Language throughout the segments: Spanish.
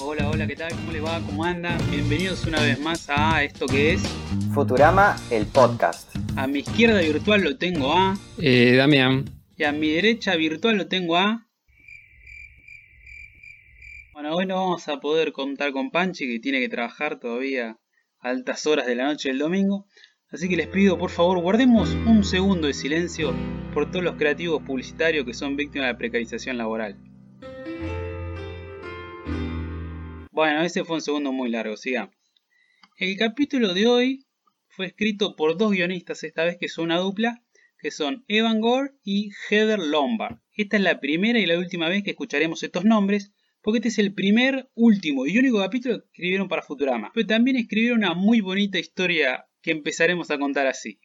Hola, hola, ¿qué tal? ¿Cómo les va? ¿Cómo andan? Bienvenidos una vez más a esto que es Futurama, el podcast. A mi izquierda virtual lo tengo a Eh, Damián. y a mi derecha virtual lo tengo a Bueno, hoy no vamos a poder contar con Panchi que tiene que trabajar todavía a altas horas de la noche del domingo. Así que les pido por favor guardemos un segundo de silencio por todos los creativos publicitarios que son víctimas de la precarización laboral. Bueno, ese fue un segundo muy largo, sigamos. El capítulo de hoy fue escrito por dos guionistas, esta vez que son una dupla, que son Evan Gore y Heather Lombard. Esta es la primera y la última vez que escucharemos estos nombres, porque este es el primer, último y único capítulo que escribieron para Futurama. Pero también escribieron una muy bonita historia que empezaremos a contar así.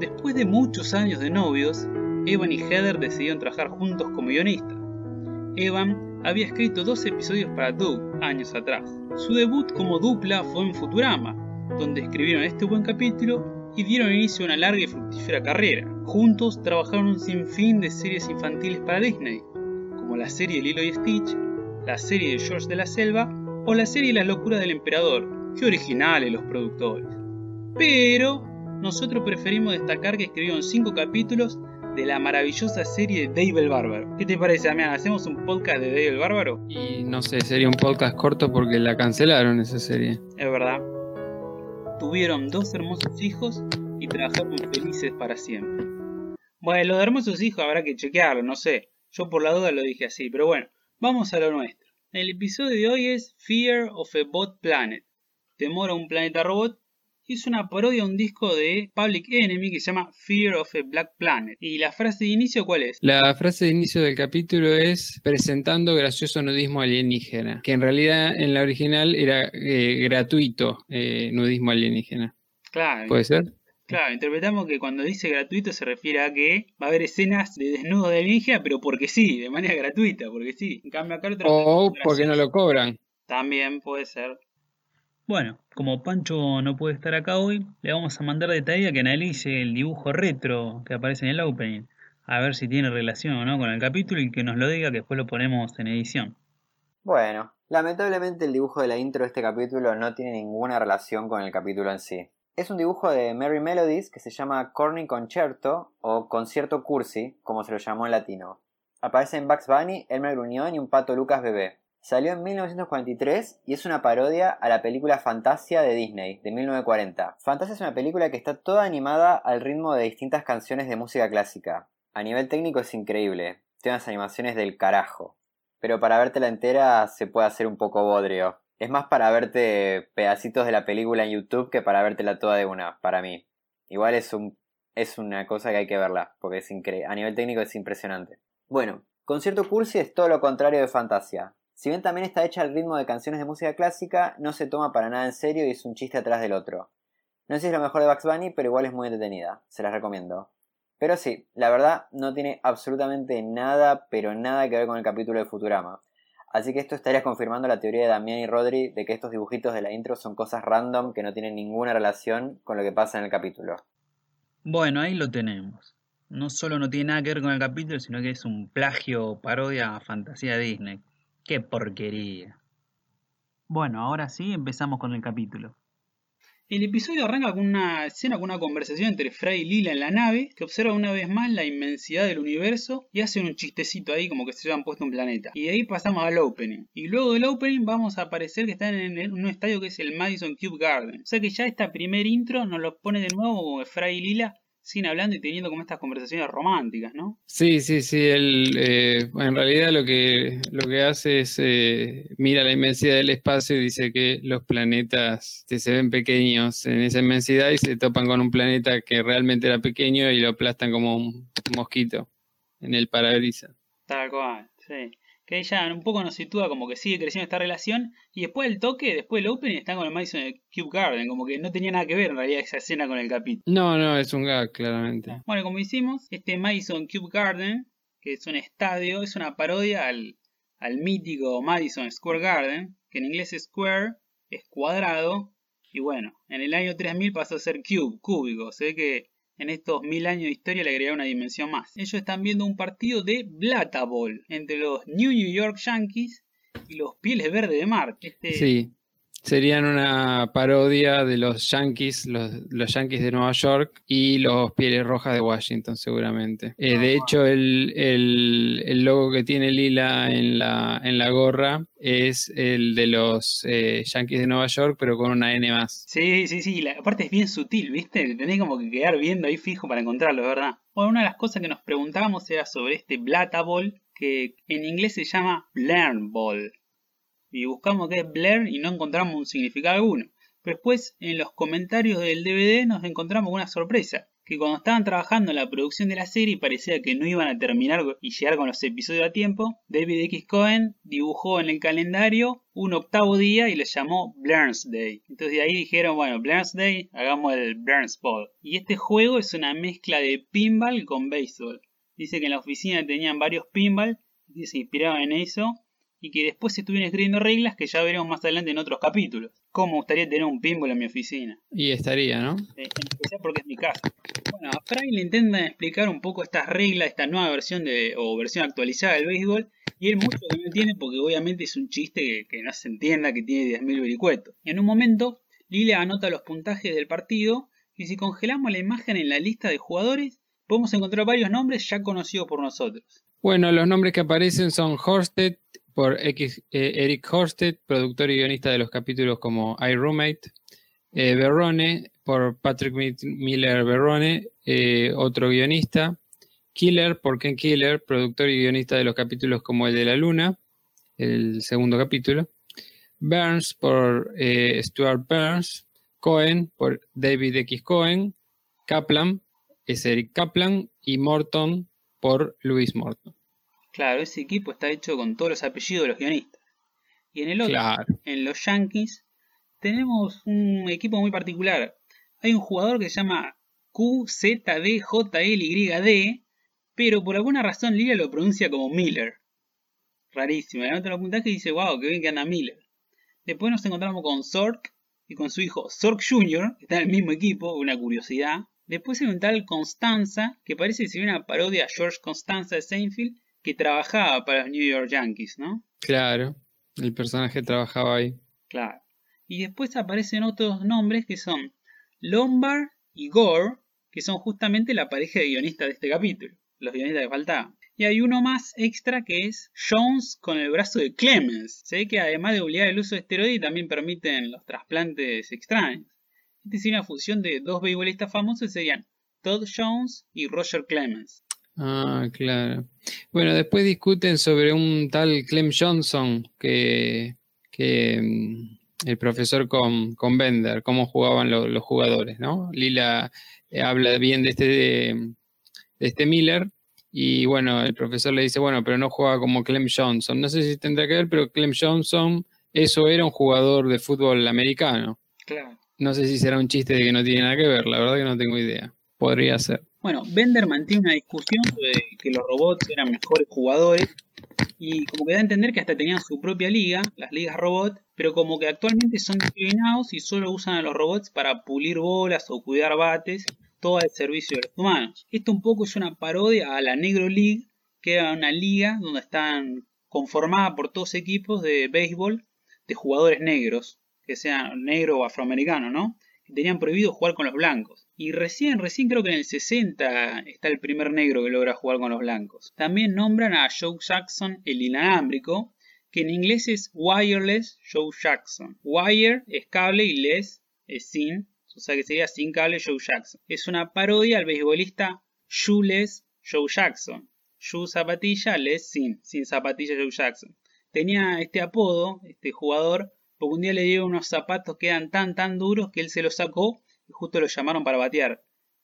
Después de muchos años de novios, Evan y Heather decidieron trabajar juntos como guionistas. Evan había escrito dos episodios para Doug años atrás. Su debut como dupla fue en Futurama, donde escribieron este buen capítulo y dieron inicio a una larga y fructífera carrera. Juntos trabajaron un sinfín de series infantiles para Disney, como la serie Lilo y Stitch, la serie de George de la Selva o la serie Las locuras del emperador, que originales los productores. Pero nosotros preferimos destacar que escribieron 5 capítulos de la maravillosa serie de Dave el Bárbaro. ¿Qué te parece, Damián? ¿Hacemos un podcast de Dave el Bárbaro? Y no sé, sería un podcast corto porque la cancelaron esa serie. Es verdad. Tuvieron dos hermosos hijos y trabajaron felices para siempre. Bueno, lo de hermosos hijos habrá que chequearlo, no sé. Yo por la duda lo dije así, pero bueno, vamos a lo nuestro. El episodio de hoy es Fear of a Bot Planet. Temor a un planeta robot. Es una parodia a un disco de Public Enemy que se llama Fear of a Black Planet. ¿Y la frase de inicio cuál es? La frase de inicio del capítulo es presentando gracioso nudismo alienígena, que en realidad en la original era eh, gratuito eh, nudismo alienígena. Claro, ¿Puede ser? Claro, interpretamos que cuando dice gratuito se refiere a que va a haber escenas de desnudo de alienígena, pero porque sí, de manera gratuita, porque sí. En cambio acá otro O porque no lo cobran. También puede ser. Bueno, como Pancho no puede estar acá hoy, le vamos a mandar de tarea que analice el dibujo retro que aparece en el opening, a ver si tiene relación o no con el capítulo y que nos lo diga que después lo ponemos en edición. Bueno, lamentablemente el dibujo de la intro de este capítulo no tiene ninguna relación con el capítulo en sí. Es un dibujo de Merry Melodies que se llama Corny Concerto o Concierto Cursi, como se lo llamó en latino. Aparece en Bugs Bunny, Elmer Gruñón y un pato Lucas bebé. Salió en 1943 y es una parodia a la película Fantasia de Disney, de 1940. Fantasia es una película que está toda animada al ritmo de distintas canciones de música clásica. A nivel técnico es increíble, tiene unas animaciones del carajo. Pero para vértela entera se puede hacer un poco bodrio. Es más para verte pedacitos de la película en YouTube que para vértela toda de una, para mí. Igual es un es una cosa que hay que verla, porque es increíble. A nivel técnico es impresionante. Bueno, Concierto Cursi es todo lo contrario de Fantasia. Si bien también está hecha al ritmo de canciones de música clásica, no se toma para nada en serio y es un chiste atrás del otro. No sé si es lo mejor de Bugs Bunny, pero igual es muy entretenida, se las recomiendo. Pero sí, la verdad no tiene absolutamente nada, pero nada que ver con el capítulo de Futurama. Así que esto estaría confirmando la teoría de Damián y Rodri de que estos dibujitos de la intro son cosas random que no tienen ninguna relación con lo que pasa en el capítulo. Bueno, ahí lo tenemos. No solo no tiene nada que ver con el capítulo, sino que es un plagio parodia a fantasía Disney. ¡Qué porquería! Bueno, ahora sí empezamos con el capítulo. El episodio arranca con una escena con una conversación entre Fry y Lila en la nave, que observa una vez más la inmensidad del universo y hacen un chistecito ahí como que se habían puesto un planeta. Y de ahí pasamos al opening. Y luego del opening vamos a aparecer que están en un estadio que es el Madison Cube Garden. O sea que ya esta primer intro nos lo pone de nuevo Fry y Lila sin hablando y teniendo como estas conversaciones románticas, ¿no? Sí, sí, sí. Él, eh, en realidad lo que, lo que hace es eh, mira la inmensidad del espacio y dice que los planetas que se ven pequeños en esa inmensidad y se topan con un planeta que realmente era pequeño y lo aplastan como un mosquito en el parabrisas. Tal cual, sí. Que ella un poco nos sitúa como que sigue creciendo esta relación y después del toque, después del opening están con el Madison Cube Garden, como que no tenía nada que ver en realidad esa escena con el capítulo. No, no, es un gag, claramente. Bueno, como hicimos, este Madison Cube Garden, que es un estadio, es una parodia al, al mítico Madison Square Garden, que en inglés es square, es cuadrado, Y bueno, en el año 3000 pasó a ser cube, cúbico. Se ve que en estos mil años de historia le agregaron una dimensión más. Ellos están viendo un partido de Blata Ball entre los New York Yankees y los Pieles Verdes de Mar. Este, Sí, serían una parodia de los Yankees, los, los Yankees de Nueva York y los Pieles Rojas de Washington, seguramente. Eh, de Ah. hecho, el, el- el logo que tiene Lila en la, en la gorra es el de los eh, Yankees de Nueva York, pero con una N más. Sí, sí, sí, la aparte es bien sutil, ¿viste? Tenés como que quedar viendo ahí fijo para encontrarlo, ¿verdad? Bueno, una de las cosas que nos preguntábamos era sobre este Blata Ball, que en inglés se llama Blair Ball. Y buscamos qué es Blair y no encontramos un significado alguno. Después, en los comentarios del DVD, nos encontramos con una sorpresa. Que cuando estaban trabajando en la producción de la serie parecía que no iban a terminar y llegar con los episodios a tiempo, David X. Cohen dibujó en el calendario un octavo día y le llamó Blurns Day. Entonces de ahí dijeron, bueno, Blurns Day, hagamos el Blurns Ball. Y este juego es una mezcla de pinball con béisbol. Dice que en la oficina tenían varios pinball y se inspiraban en eso y que después se estuvieron escribiendo reglas que ya veremos más adelante en otros capítulos. ¿Cómo me gustaría tener un pinball en mi oficina? Y estaría, ¿no? Eh, en especial porque es mi casa. Bueno, a Fry le intentan explicar un poco estas reglas, esta nueva versión de, o versión actualizada del béisbol, y él mucho que no entiende porque obviamente es un chiste que, que no se entienda, que tiene 10.000 vericuetos. En un momento, Lila anota los puntajes del partido, y si congelamos la imagen en la lista de jugadores, podemos encontrar varios nombres ya conocidos por nosotros. Bueno, los nombres que aparecen son Horsted por X- eh, Eric Horsted, productor y guionista de los capítulos como I Roommate, eh, Berrone por Patrick Mi- Miller Berrone, eh, otro guionista, Killer por Ken Killer, productor y guionista de los capítulos como el de la Luna, el segundo capítulo, Burns por eh, Stuart Burns, Cohen por David X. Cohen, Kaplan es Eric Kaplan y Morton por Louis Morton. Claro, ese equipo está hecho con todos los apellidos de los guionistas. Y en el otro, Claro. en los Yankees, tenemos un equipo muy particular. Hay un jugador que se llama QZDJLYD, pero por alguna razón Lila lo pronuncia como Miller. Rarísimo. Le anota los puntajes y dice, wow, qué bien que anda Miller. Después nos encontramos con Zork y con su hijo Zork Jr., que está en el mismo equipo, una curiosidad. Después hay un tal Constanza, que parece que sería una parodia a George Constanza de Seinfeld, que trabajaba para los New York Yankees, ¿no? Claro, el personaje trabajaba ahí. Claro. Y después aparecen otros nombres que son Lombard y Gore, que son justamente la pareja de guionistas de este capítulo, los guionistas que faltaban. Y hay uno más extra que es Jones con el brazo de Clemens. Se ve que además de obligar el uso de esteroides también permiten los trasplantes extraños. Esta es una fusión de dos beisbolistas famosos serían Todd Jones y Roger Clemens. Ah, claro. Bueno, después discuten sobre un tal Clem Johnson que, que mm, el profesor con, con Bender, cómo jugaban lo- los jugadores, ¿no? Lila eh, habla bien de este, de, de este Miller y bueno, el profesor le dice, bueno, pero no juega como Clem Johnson. No sé si tendrá que ver, pero Clem Johnson, eso era un jugador de fútbol americano. Claro. No sé si será un chiste de que no tiene nada que ver, la verdad que no tengo idea. Podría ser. Bueno, Bender mantiene una discusión sobre que los robots eran mejores jugadores y como que da a entender que hasta tenían su propia liga, las ligas robot, pero como que actualmente son discriminados y solo usan a los robots para pulir bolas o cuidar bates, todo al servicio de los humanos. Esto un poco es una parodia a la Negro League, que era una liga donde están conformada por todos equipos de béisbol de jugadores negros, que sean negro o afroamericano, ¿no? Que tenían prohibido jugar con los blancos. Y recién, recién creo que en el 60 está el primer negro que logra jugar con los blancos. También nombran a Joe Jackson el inalámbrico, que en inglés es Wireless Joe Jackson. Wire es cable y less es sin, o sea que sería sin cable Joe Jackson. Es una parodia al beisbolista Shoeless Joe Jackson. Shoe zapatilla, less sin, sin zapatilla Joe Jackson. Tenía este apodo, este jugador, porque un día le dieron unos zapatos que eran tan tan duros que él se los sacó y justo lo llamaron para batear.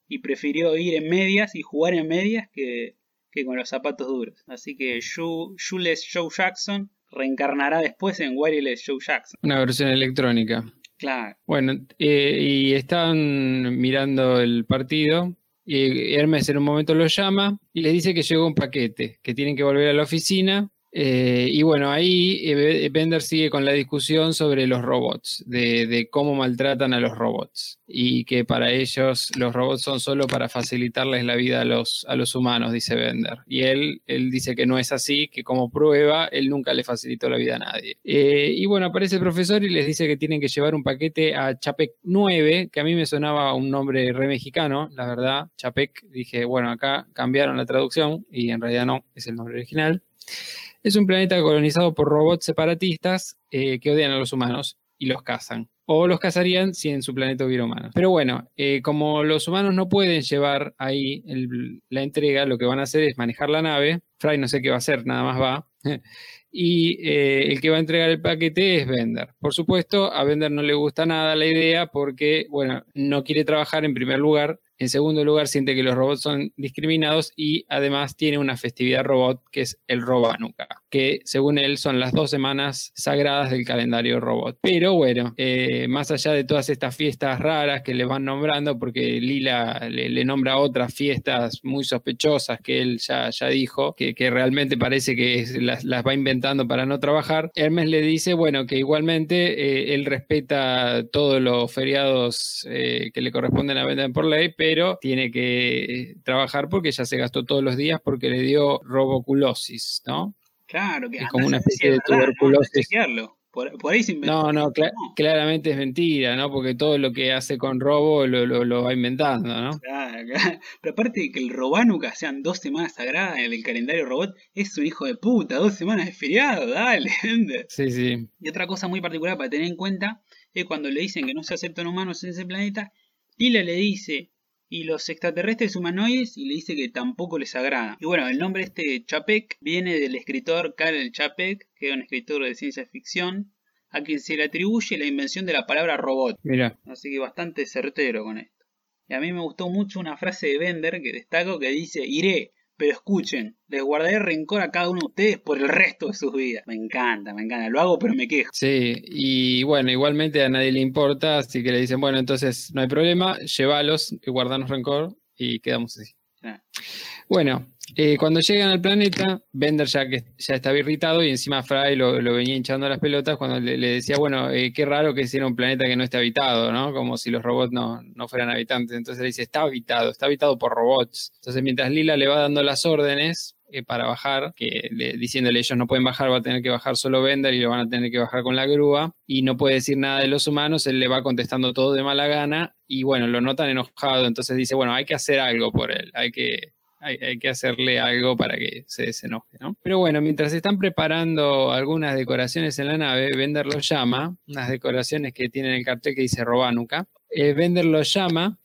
Y prefirió ir en medias y jugar en medias que, que con los zapatos duros. Así que Shoe- Shoeless Joe Jackson reencarnará después en Wireless Joe Jackson. Una versión electrónica. Claro. Bueno, eh, y están mirando el partido y Hermes en un momento lo llama y les dice que llegó un paquete, que tienen que volver a la oficina Eh, y bueno, ahí eh, Bender sigue con la discusión sobre los robots, de, cómo maltratan a los robots y que para ellos los robots son solo para facilitarles la vida a los, a los humanos, dice Bender. Y él, él dice que no es así, que como prueba, él nunca le facilitó la vida a nadie. Eh, y bueno, aparece el profesor y les dice que tienen que llevar un paquete a Chapec 9, que a mí me sonaba un nombre re mexicano, la verdad. Chapec, dije, bueno, acá cambiaron la traducción y en realidad no, es el nombre original. Es un planeta colonizado por robots separatistas eh, que odian a los humanos y los cazan. O los cazarían si en su planeta hubiera humanos. Pero bueno, eh, como los humanos no pueden llevar ahí la entrega, lo que van a hacer es manejar la nave. Fry no sé qué va a hacer, nada más va. y eh, el que va a entregar el paquete es Bender. Por supuesto, a Bender no le gusta nada la idea porque, bueno, no quiere trabajar en primer lugar en segundo lugar, siente que los robots son discriminados y además tiene una festividad robot que es el Robanuka, que según él son las dos semanas sagradas del calendario robot. Pero bueno, eh, más allá de todas estas fiestas raras que le van nombrando, porque Lila le, nombra otras fiestas muy sospechosas que él ya, ya dijo, que, realmente parece que las, va inventando para no trabajar, Hermes le dice, bueno, que igualmente eh, él respeta todos los feriados eh, que le corresponden a vender por ley, pero pero tiene que trabajar porque ya se gastó todos los días porque le dio roboculosis, ¿no? Claro, que es como una especie de tuberculosis. ¿no? Por, ahí se inventó. No, no, claramente es mentira, ¿no? Porque todo lo que hace con robo lo, lo, va inventando, ¿no? Claro, claro. Pero aparte de que el Robanuca sean dos semanas sagradas en el calendario robot, es un hijo de puta, dos semanas de feriado, dale, Sí, sí. Y otra cosa muy particular para tener en cuenta es cuando le dicen que no se aceptan humanos en ese planeta, Lila le dice, y los extraterrestres humanoides y le dice que tampoco les agrada. Y bueno, el nombre este Chapek viene del escritor Karel Chapek, que era un escritor de ciencia ficción, a quien se le atribuye la invención de la palabra robot. Mira. Así que bastante certero con esto. Y a mí me gustó mucho una frase de Bender que destaco que dice, iré, pero escuchen, les guardaré rencor a cada uno de ustedes por el resto de sus vidas. Me encanta, me encanta. Lo hago, pero me quejo. Sí, y bueno, igualmente a nadie le importa, así que le dicen, bueno, entonces no hay problema, llévalos y guardanos rencor y quedamos así. Bueno, eh, cuando llegan al planeta, Bender ya que ya estaba irritado y encima Fry lo, venía hinchando las pelotas cuando le, decía, bueno, eh, qué raro que sea un planeta que no esté habitado, ¿no? Como si los robots no, fueran habitantes. Entonces le dice, está habitado, está habitado por robots. Entonces mientras Lila le va dando las órdenes eh, para bajar, que diciéndole ellos no pueden bajar, va a tener que bajar solo Bender y lo van a tener que bajar con la grúa y no puede decir nada de los humanos, él le va contestando todo de mala gana y bueno, lo notan enojado, entonces dice, bueno, hay que hacer algo por él, hay que hay, que hacerle algo para que se desenoje, ¿no? Pero bueno, mientras están preparando algunas decoraciones en la nave, Bender los llama, unas decoraciones que tienen el cartel que dice Robanuca. Eh, Bender los llama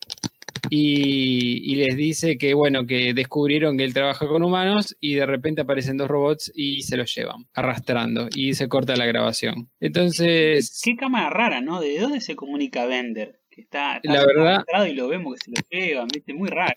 y, les dice que, bueno, que descubrieron que él trabaja con humanos y de repente aparecen dos robots y se los llevan, arrastrando, y se corta la grabación. Entonces... Qué, cámara rara, ¿no? ¿De dónde se comunica Bender? Que está, la verdad, y lo vemos que se lo llevan, ¿viste? Muy raro.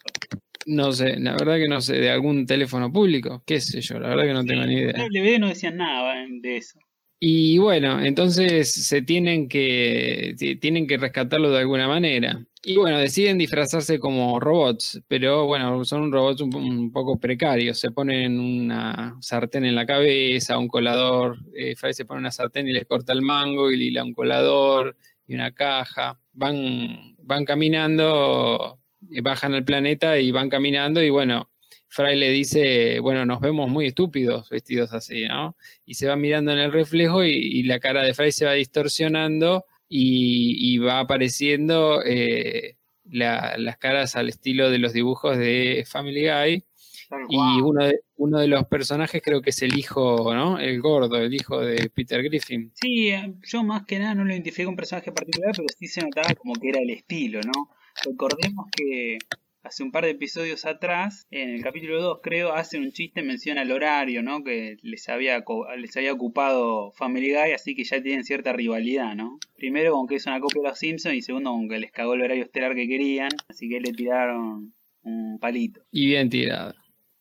No sé, la verdad que no sé, de algún teléfono público, qué sé yo, la verdad que no tengo ni idea. En no decían nada de eso. Y bueno, entonces se tienen que, tienen que rescatarlo de alguna manera. Y bueno, deciden disfrazarse como robots, pero bueno, son robots un, poco precarios. Se ponen una sartén en la cabeza, un colador, eh, se pone una sartén y les corta el mango y lila un colador y una caja. Van, van caminando bajan al planeta y van caminando y bueno, Fry le dice, bueno, nos vemos muy estúpidos vestidos así, ¿no? Y se va mirando en el reflejo y, la cara de Fry se va distorsionando y, va apareciendo eh, las caras al estilo de los dibujos de Family Guy. Y uno de, uno de los personajes creo que es el hijo, ¿no? El gordo, el hijo de Peter Griffin. Sí, eh, yo más que nada no lo identifico un personaje particular, pero sí se notaba como que era el estilo, ¿no? Recordemos que hace un par de episodios atrás, en el capítulo 2 creo, hacen un chiste, menciona el horario, ¿no? Que les había, les había ocupado Family Guy, así que ya tienen cierta rivalidad, ¿no? Primero con que es una copia de los Simpsons y segundo con que les cagó el horario estelar que querían, así que le tiraron un palito. Y bien tirado.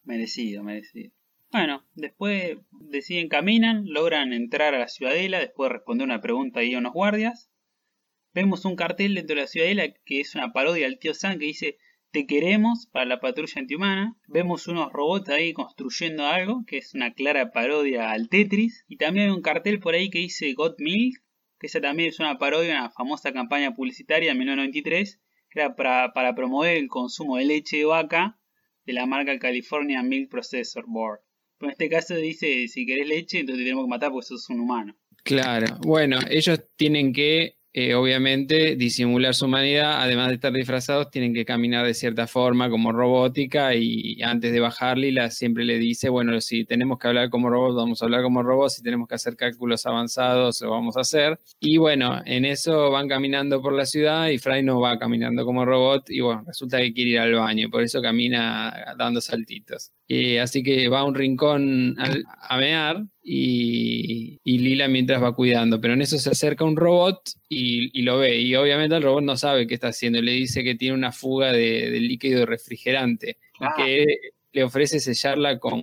Merecido, merecido. Bueno, después deciden caminan, logran entrar a la ciudadela, después de responder una pregunta ahí a unos guardias vemos un cartel dentro de la ciudadela que es una parodia al tío Sam que dice Te queremos para la patrulla antihumana. Vemos unos robots ahí construyendo algo, que es una clara parodia al Tetris. Y también hay un cartel por ahí que dice Got Milk, que esa también es una parodia de una famosa campaña publicitaria en 1993, que era para, para promover el consumo de leche de vaca de la marca California Milk Processor Board. Pero en este caso dice, si querés leche, entonces te tenemos que matar porque sos un humano. Claro, bueno, ellos tienen que eh, obviamente disimular su humanidad, además de estar disfrazados, tienen que caminar de cierta forma como robótica y antes de bajar Lila siempre le dice, bueno, si tenemos que hablar como robots, vamos a hablar como robots, si tenemos que hacer cálculos avanzados, lo vamos a hacer. Y bueno, en eso van caminando por la ciudad y Fry no va caminando como robot y bueno, resulta que quiere ir al baño, por eso camina dando saltitos. Eh, así que va a un rincón a, mear y, Lila mientras va cuidando. Pero en eso se acerca un robot y, lo ve. Y obviamente el robot no sabe qué está haciendo. Le dice que tiene una fuga de, líquido refrigerante. Ah. Que le ofrece sellarla con,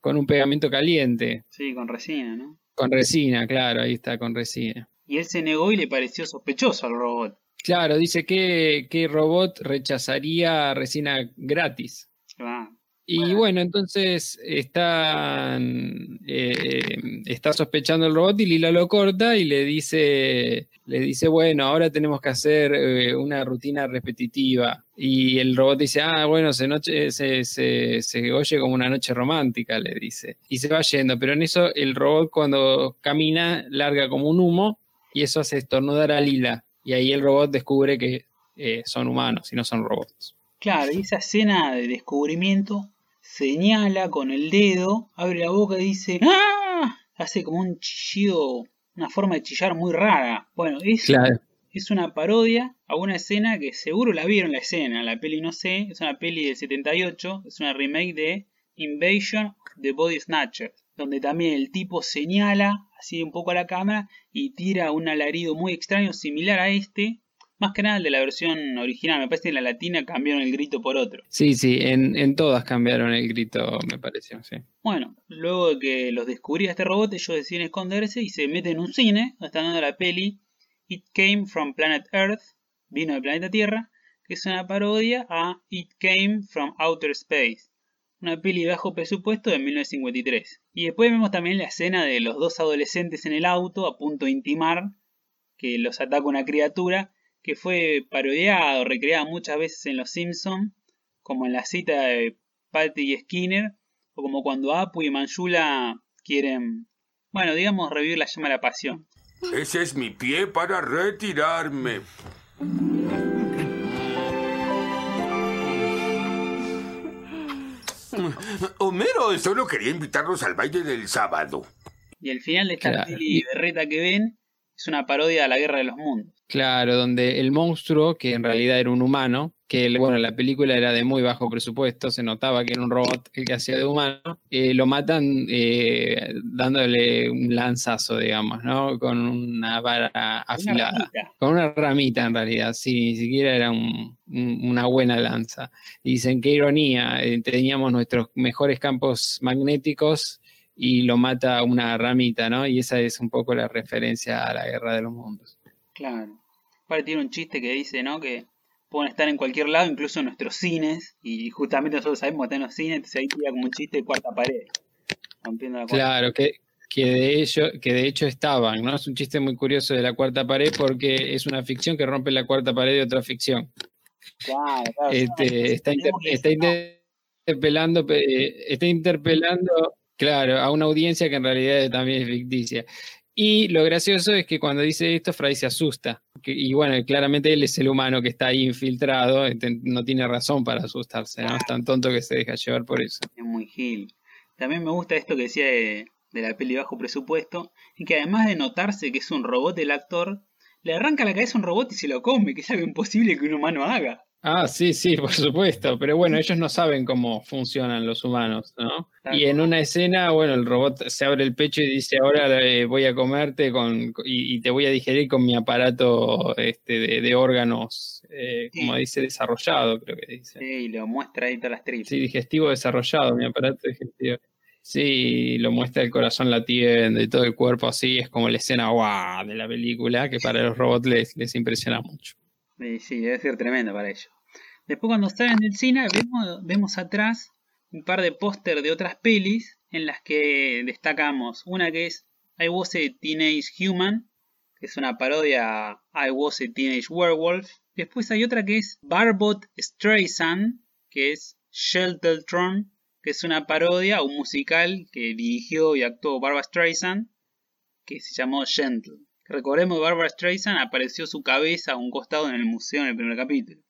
con un pegamento caliente. Sí, con resina, ¿no? Con resina, claro, ahí está, con resina. Y él se negó y le pareció sospechoso al robot. Claro, dice que, que robot rechazaría resina gratis. Ah. Y bueno, entonces están, eh, está sospechando el robot y Lila lo corta y le dice, le dice, bueno, ahora tenemos que hacer eh, una rutina repetitiva. Y el robot dice, ah, bueno, se, noche, se, se, se, oye como una noche romántica, le dice. Y se va yendo, pero en eso el robot cuando camina larga como un humo y eso hace estornudar a Lila. Y ahí el robot descubre que eh, son humanos y no son robots. Claro, y esa escena de descubrimiento señala con el dedo, abre la boca y dice ¡Ah! Hace como un chillido, una forma de chillar muy rara. Bueno, es, es una parodia a una escena que seguro la vieron la escena, la peli no sé, es una peli del 78, es una remake de Invasion of the Body Snatcher, donde también el tipo señala así un poco a la cámara y tira un alarido muy extraño similar a este, más que nada el de la versión original. Me parece que en la latina cambiaron el grito por otro. Sí, sí, en, todas cambiaron el grito, me pareció, sí. Bueno, luego de que los descubría este robot, ellos deciden esconderse y se meten en un cine, están dando la peli It Came from Planet Earth, vino del planeta Tierra, que es una parodia a It Came from Outer Space, una peli de bajo presupuesto de 1953. Y después vemos también la escena de los dos adolescentes en el auto a punto de intimar que los ataca una criatura que fue parodiado, recreado muchas veces en Los Simpsons, como en la cita de Patty y Skinner, o como cuando Apu y Manjula quieren, bueno, digamos, revivir la llama de la pasión. Ese es mi pie para retirarme. Homero solo quería invitarnos al baile del sábado. Y el final de esta peli berreta que ven es una parodia a la Guerra de los Mundos. Claro, donde el monstruo, que en realidad era un humano, que bueno, la película era de muy bajo presupuesto, se notaba que era un robot el que hacía de humano, eh, lo matan eh, dándole un lanzazo, digamos, ¿no? Con una vara afilada. con una ramita en realidad, sí, ni siquiera era una buena lanza. dicen, qué ironía, eh, teníamos nuestros mejores campos magnéticos y lo mata una ramita, ¿no? Y esa es un poco la referencia a la guerra de los mundos. Claro. Aparte tiene un chiste que dice, ¿no? Que pueden estar en cualquier lado, incluso en nuestros cines, y justamente nosotros sabemos que están en los cines, entonces ahí tira como un chiste de cuarta pared. claro, que, que, de hecho, que de hecho estaban, ¿no? Es un chiste muy curioso de la cuarta pared porque es una ficción que rompe la cuarta pared de otra ficción. Claro, claro. Este, está, está interpelando, está interpelando Claro, a una audiencia que en realidad también es ficticia. Y lo gracioso es que cuando dice esto, Fry se asusta. y bueno, claramente él es el humano que está ahí infiltrado, este, no tiene razón para asustarse, ¿no? Es tan tonto que se deja llevar por eso. Es muy gil. También me gusta esto que decía de, de la peli bajo presupuesto, y que además de notarse que es un robot el actor, le arranca la cabeza a un robot y se lo come, que es algo imposible que un humano haga. Ah, sí, sí, por supuesto, pero bueno, ellos no saben cómo funcionan los humanos, ¿no? Y en una escena, bueno, el robot se abre el pecho y dice, ahora eh, voy a comerte con, y, te voy a digerir con mi aparato este, de, órganos, eh, como dice, desarrollado, creo que dice. Sí, y lo muestra ahí todas las tripas. Sí, digestivo desarrollado, mi aparato digestivo. Sí, lo muestra el corazón latiendo y todo el cuerpo así, es como la escena guau de la película, que para los robots les, les impresiona mucho. Sí, sí, debe ser tremendo para ellos. Después cuando salen del cine vemos, vemos atrás un par de póster de otras pelis en las que destacamos una que es I Was a Teenage Human, que es una parodia a I Was a Teenage Werewolf. Después hay otra que es Barbot Streisand, que es Sheltertron, que es una parodia, un musical que dirigió y actuó Barbara Streisand, que se llamó Gentle. Recordemos que Barbara Streisand apareció su cabeza a un costado en el museo en el primer capítulo.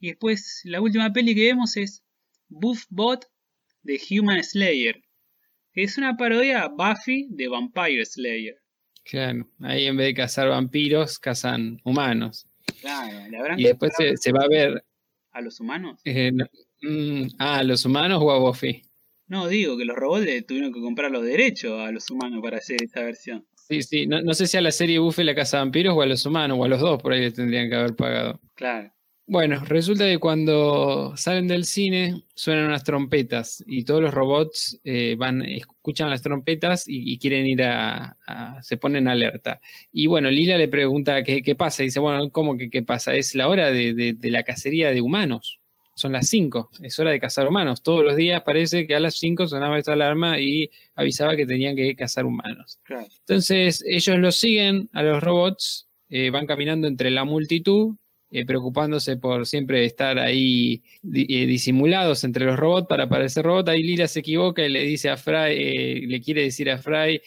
Y después la última peli que vemos es Buff Bot de Human Slayer, que es una parodia a Buffy de Vampire Slayer. Claro, ahí en vez de cazar vampiros, cazan humanos. Claro, ¿le habrán Y después se, se va a ver. a los humanos? eh, no- mm, ah, ¿a los humanos o a Buffy? No, digo que los robots le tuvieron que comprar los derechos a los humanos para hacer esta versión. Sí, sí, no, no sé si a la serie Buffy la caza vampiros o a los humanos, o a los dos, por ahí le tendrían que haber pagado. Claro. Bueno, resulta que cuando salen del cine suenan unas trompetas y todos los robots eh, van, escuchan las trompetas y, y quieren ir a, a- se ponen alerta. Y bueno, Lila le pregunta qué, qué pasa. Y dice, bueno, ¿cómo que qué pasa? Es la hora de, de- de la cacería de humanos. Son las 5, es hora de cazar humanos. Todos los días parece que a las 5 sonaba esta alarma y avisaba que tenían que cazar humanos. Claro. Entonces ellos los siguen a los robots, eh, van caminando entre la multitud, eh, preocupándose por siempre estar ahí eh, disimulados entre los robots para parecer robot. Ahí Lila se equivoca y le dice a Fry, eh, le quiere decir a Fry,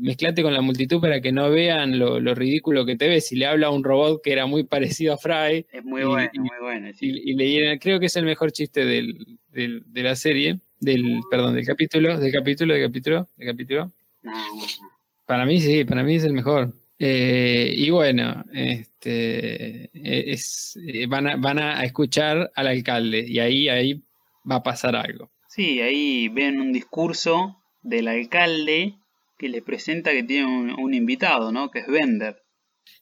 mezclate con la multitud para que no vean lo, lo ridículo que te ves. Y le habla a un robot que era muy parecido a Fry. Es muy Y- bueno, y- muy bueno. sí. Y, y le dieron- creo que es el mejor chiste del, del- de la serie, del, perdón, del capítulo, del capítulo, del capítulo, del capítulo. No, no, no. Para mí sí, para mí es el mejor. Eh, y bueno, este, es, eh, van, a, van a escuchar al alcalde y ahí, ahí va a pasar algo. Sí, ahí ven un discurso del alcalde que les presenta que tiene un, un invitado, ¿no? Que es Bender.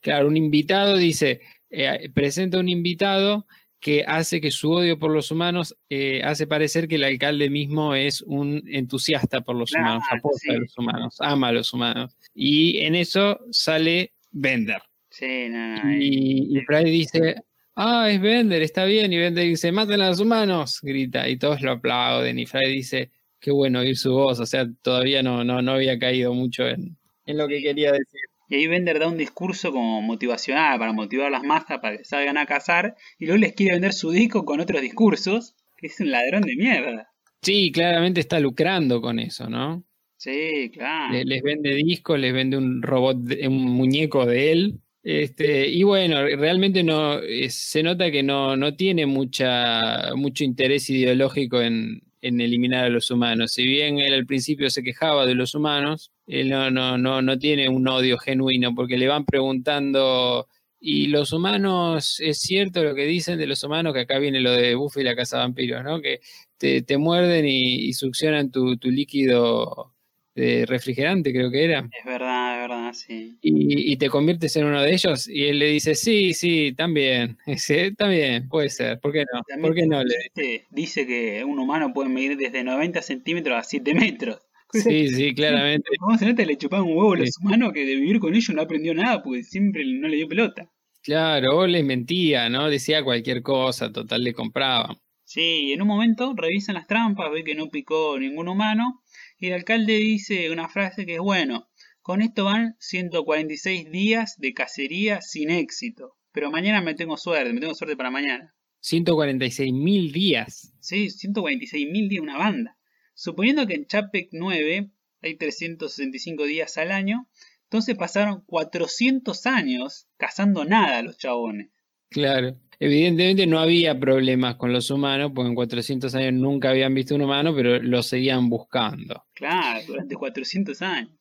Claro, un invitado dice, eh, presenta un invitado que hace que su odio por los humanos eh, hace parecer que el alcalde mismo es un entusiasta por los Claro, humanos, sí. a los humanos, ama a los humanos. Y en eso sale Bender. Sí, no, no, y- Y, y Fry dice, ah, es Bender, está bien. Y Bender dice, maten a los humanos, grita. Y todos lo aplauden. Y Fry dice, qué bueno oír su voz. O sea, todavía no, no, no había caído mucho en, en lo que quería decir. Y ahí Bender da un discurso como motivacional para motivar a las masas para que salgan a cazar. Y luego les quiere vender su disco con otros discursos. Que es un ladrón de mierda. Sí, claramente está lucrando con eso, ¿no? Sí, claro. Le- Les vende discos, les vende un robot, un muñeco de él. Este, y bueno, realmente no eh, se nota que no, no tiene mucha, mucho interés ideológico en, en eliminar a los humanos. Si bien él al principio se quejaba de los humanos, él no, no, no, no tiene un odio genuino, porque le van preguntando, ¿y los humanos, es cierto lo que dicen de los humanos? Que acá viene lo de Buffy y la casa de vampiros, ¿no? Que te, te muerden y, y succionan tu, tu líquido de refrigerante, creo que era, Es verdad, es verdad, sí. y, y te conviertes en uno de ellos, y él le dice, sí, sí, también, Dice, también, puede ser, ¿por qué no? ¿Por qué no? Le Este dice que un humano puede medir desde 90 centímetros a 7 metros. Sí, sí, claramente. ¿Cómo se nota? Le chupaban un huevo a los humanos que de vivir con ellos no aprendió nada porque siempre no le dio pelota. Claro, o les mentía, ¿no? Decía cualquier cosa, total le compraban. Sí, y en un momento revisan las trampas, ve que no picó ningún humano y el alcalde dice una frase que es bueno, con esto van 146 días de cacería sin éxito, pero mañana me tengo suerte, me tengo suerte para mañana. 146 mil días. Sí, 146 mil días una banda. Suponiendo que en Chapec 9 hay 365 días al año, entonces pasaron 400 años cazando nada los chabones. Claro. Evidentemente no había problemas con los humanos, porque en 400 años nunca habían visto un humano, pero lo seguían buscando. Claro, durante 400 años.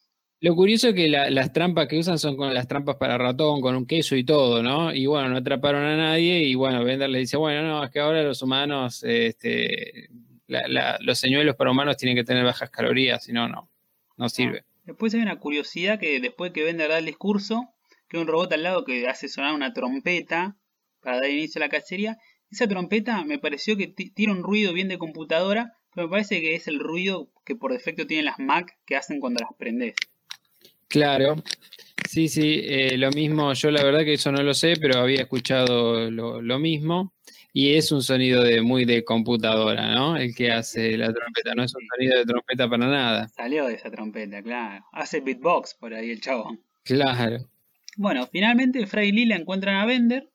Lo curioso es que la- las trampas que usan son con las trampas para ratón, con un queso y todo, ¿no? Y bueno, no atraparon a nadie y bueno, Bender le dice, bueno, no, es que ahora los humanos, este, la- la- los señuelos para humanos tienen que tener bajas calorías, si no, no, no sirve. Después hay una curiosidad que después que Bender da el discurso, que hay un robot al lado que hace sonar una trompeta para dar inicio a la cacería. Esa trompeta me pareció que ti- tira un ruido bien de computadora, pero me parece que es el ruido que por defecto tienen las Mac que hacen cuando las prendes. Claro, sí, sí, eh, lo mismo, yo la verdad que eso no lo sé, pero había escuchado lo, lo mismo. Y es un sonido de muy de computadora, ¿no? El que hace la trompeta, no es un sonido de trompeta para nada. Salió de esa trompeta, claro. Hace beatbox por ahí el chabón. Claro. Bueno, finalmente Fray Lila encuentran a Bender.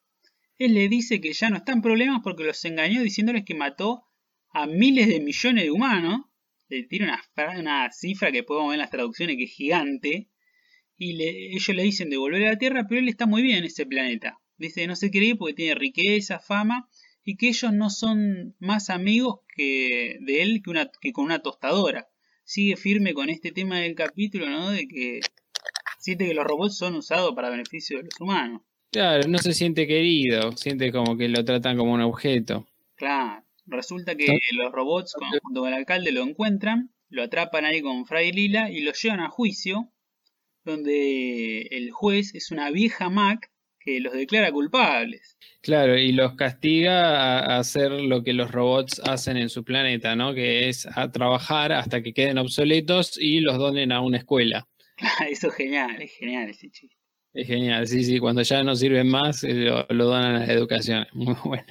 Él le dice que ya no están problemas porque los engañó diciéndoles que mató a miles de millones de humanos. Le tira una, una cifra que podemos ver en las traducciones que es gigante. Y ellos le dicen de volver a la Tierra, pero él está muy bien en ese planeta. Dice no se cree porque tiene riqueza, fama y que ellos no son más amigos que de él que, una, que con una tostadora. Sigue firme con este tema del capítulo, ¿no? De que siente que los robots son usados para beneficio de los humanos. Claro, no se siente querido, siente como que lo tratan como un objeto. Claro, resulta que los robots junto con el alcalde lo encuentran, lo atrapan ahí con Fray Lila y lo llevan a juicio, donde el juez es una vieja Mac que los declara culpables. Claro, y los castiga a hacer lo que los robots hacen en su planeta, ¿no? Que es a trabajar hasta que queden obsoletos y los donen a una escuela. Eso es genial, es genial ese chiste. Es genial, sí, sí, cuando ya no sirven más eh, lo, lo donan a la educación. Muy bueno.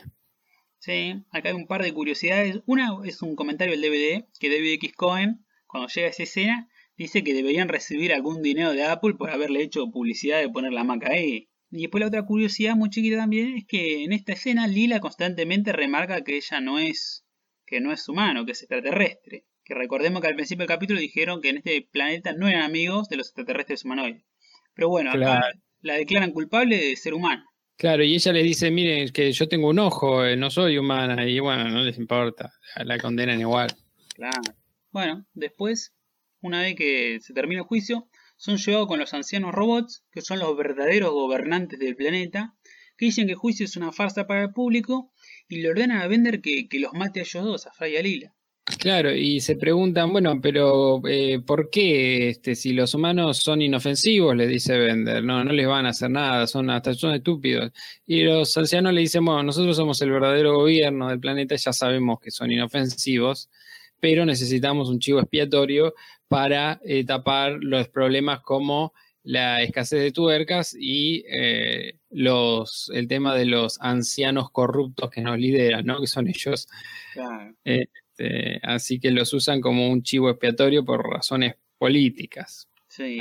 Sí, acá hay un par de curiosidades. Una es un comentario del DVD que David X. Cohen, cuando llega a esa escena, dice que deberían recibir algún dinero de Apple por haberle hecho publicidad de poner la Mac ahí. Y después la otra curiosidad muy chiquita también es que en esta escena Lila constantemente remarca que ella no es que no es humano, que es extraterrestre. Que recordemos que al principio del capítulo dijeron que en este planeta no eran amigos de los extraterrestres humanoides. Pero bueno, acá la declaran culpable de ser humana. Claro, y ella le dice, miren, que yo tengo un ojo, eh, no soy humana, y bueno, no les importa, la condenan igual. Claro. Bueno, después, una vez que se termina el juicio, son llevados con los ancianos robots, que son los verdaderos gobernantes del planeta, que dicen que el juicio es una farsa para el público y le ordenan a Bender que, los mate a ellos dos, a Fray y a Lila. Claro, y se preguntan, bueno, pero eh, ¿por qué este, si los humanos son inofensivos, le dice Bender, no, no les van a hacer nada, son hasta son estúpidos. Y los ancianos le dicen, bueno, nosotros somos el verdadero gobierno del planeta, ya sabemos que son inofensivos, pero necesitamos un chivo expiatorio para eh, tapar los problemas como la escasez de tuercas y eh, los, el tema de los ancianos corruptos que nos lideran, ¿no? que son ellos. Este, así que los usan como un chivo expiatorio por razones políticas.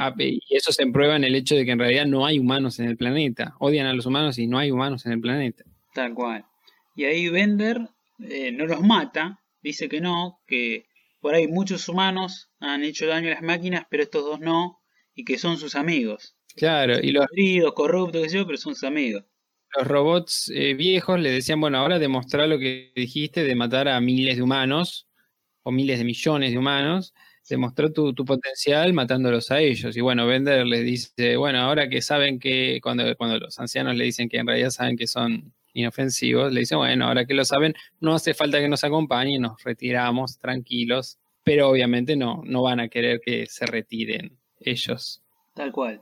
Ah, y eso se prueba en el hecho de que en realidad no hay humanos en el planeta. Odian a los humanos y no hay humanos en el planeta. Tal cual. Y ahí Bender eh, no los mata, dice que no, que por ahí muchos humanos han hecho daño a las máquinas, pero estos dos no, y que son sus amigos. Claro, y los heridos, corruptos, qué sé yo, pero son sus amigos. Los robots eh, viejos le decían, bueno, ahora demostrar lo que dijiste de matar a miles de humanos, o miles de millones de humanos, demostrar tu, tu, potencial matándolos a ellos. Y bueno, Bender les dice, bueno, ahora que saben que, cuando, cuando los ancianos le dicen que en realidad saben que son inofensivos, le dicen, bueno, ahora que lo saben, no hace falta que nos acompañen, nos retiramos tranquilos, pero obviamente no, no van a querer que se retiren ellos. Tal cual.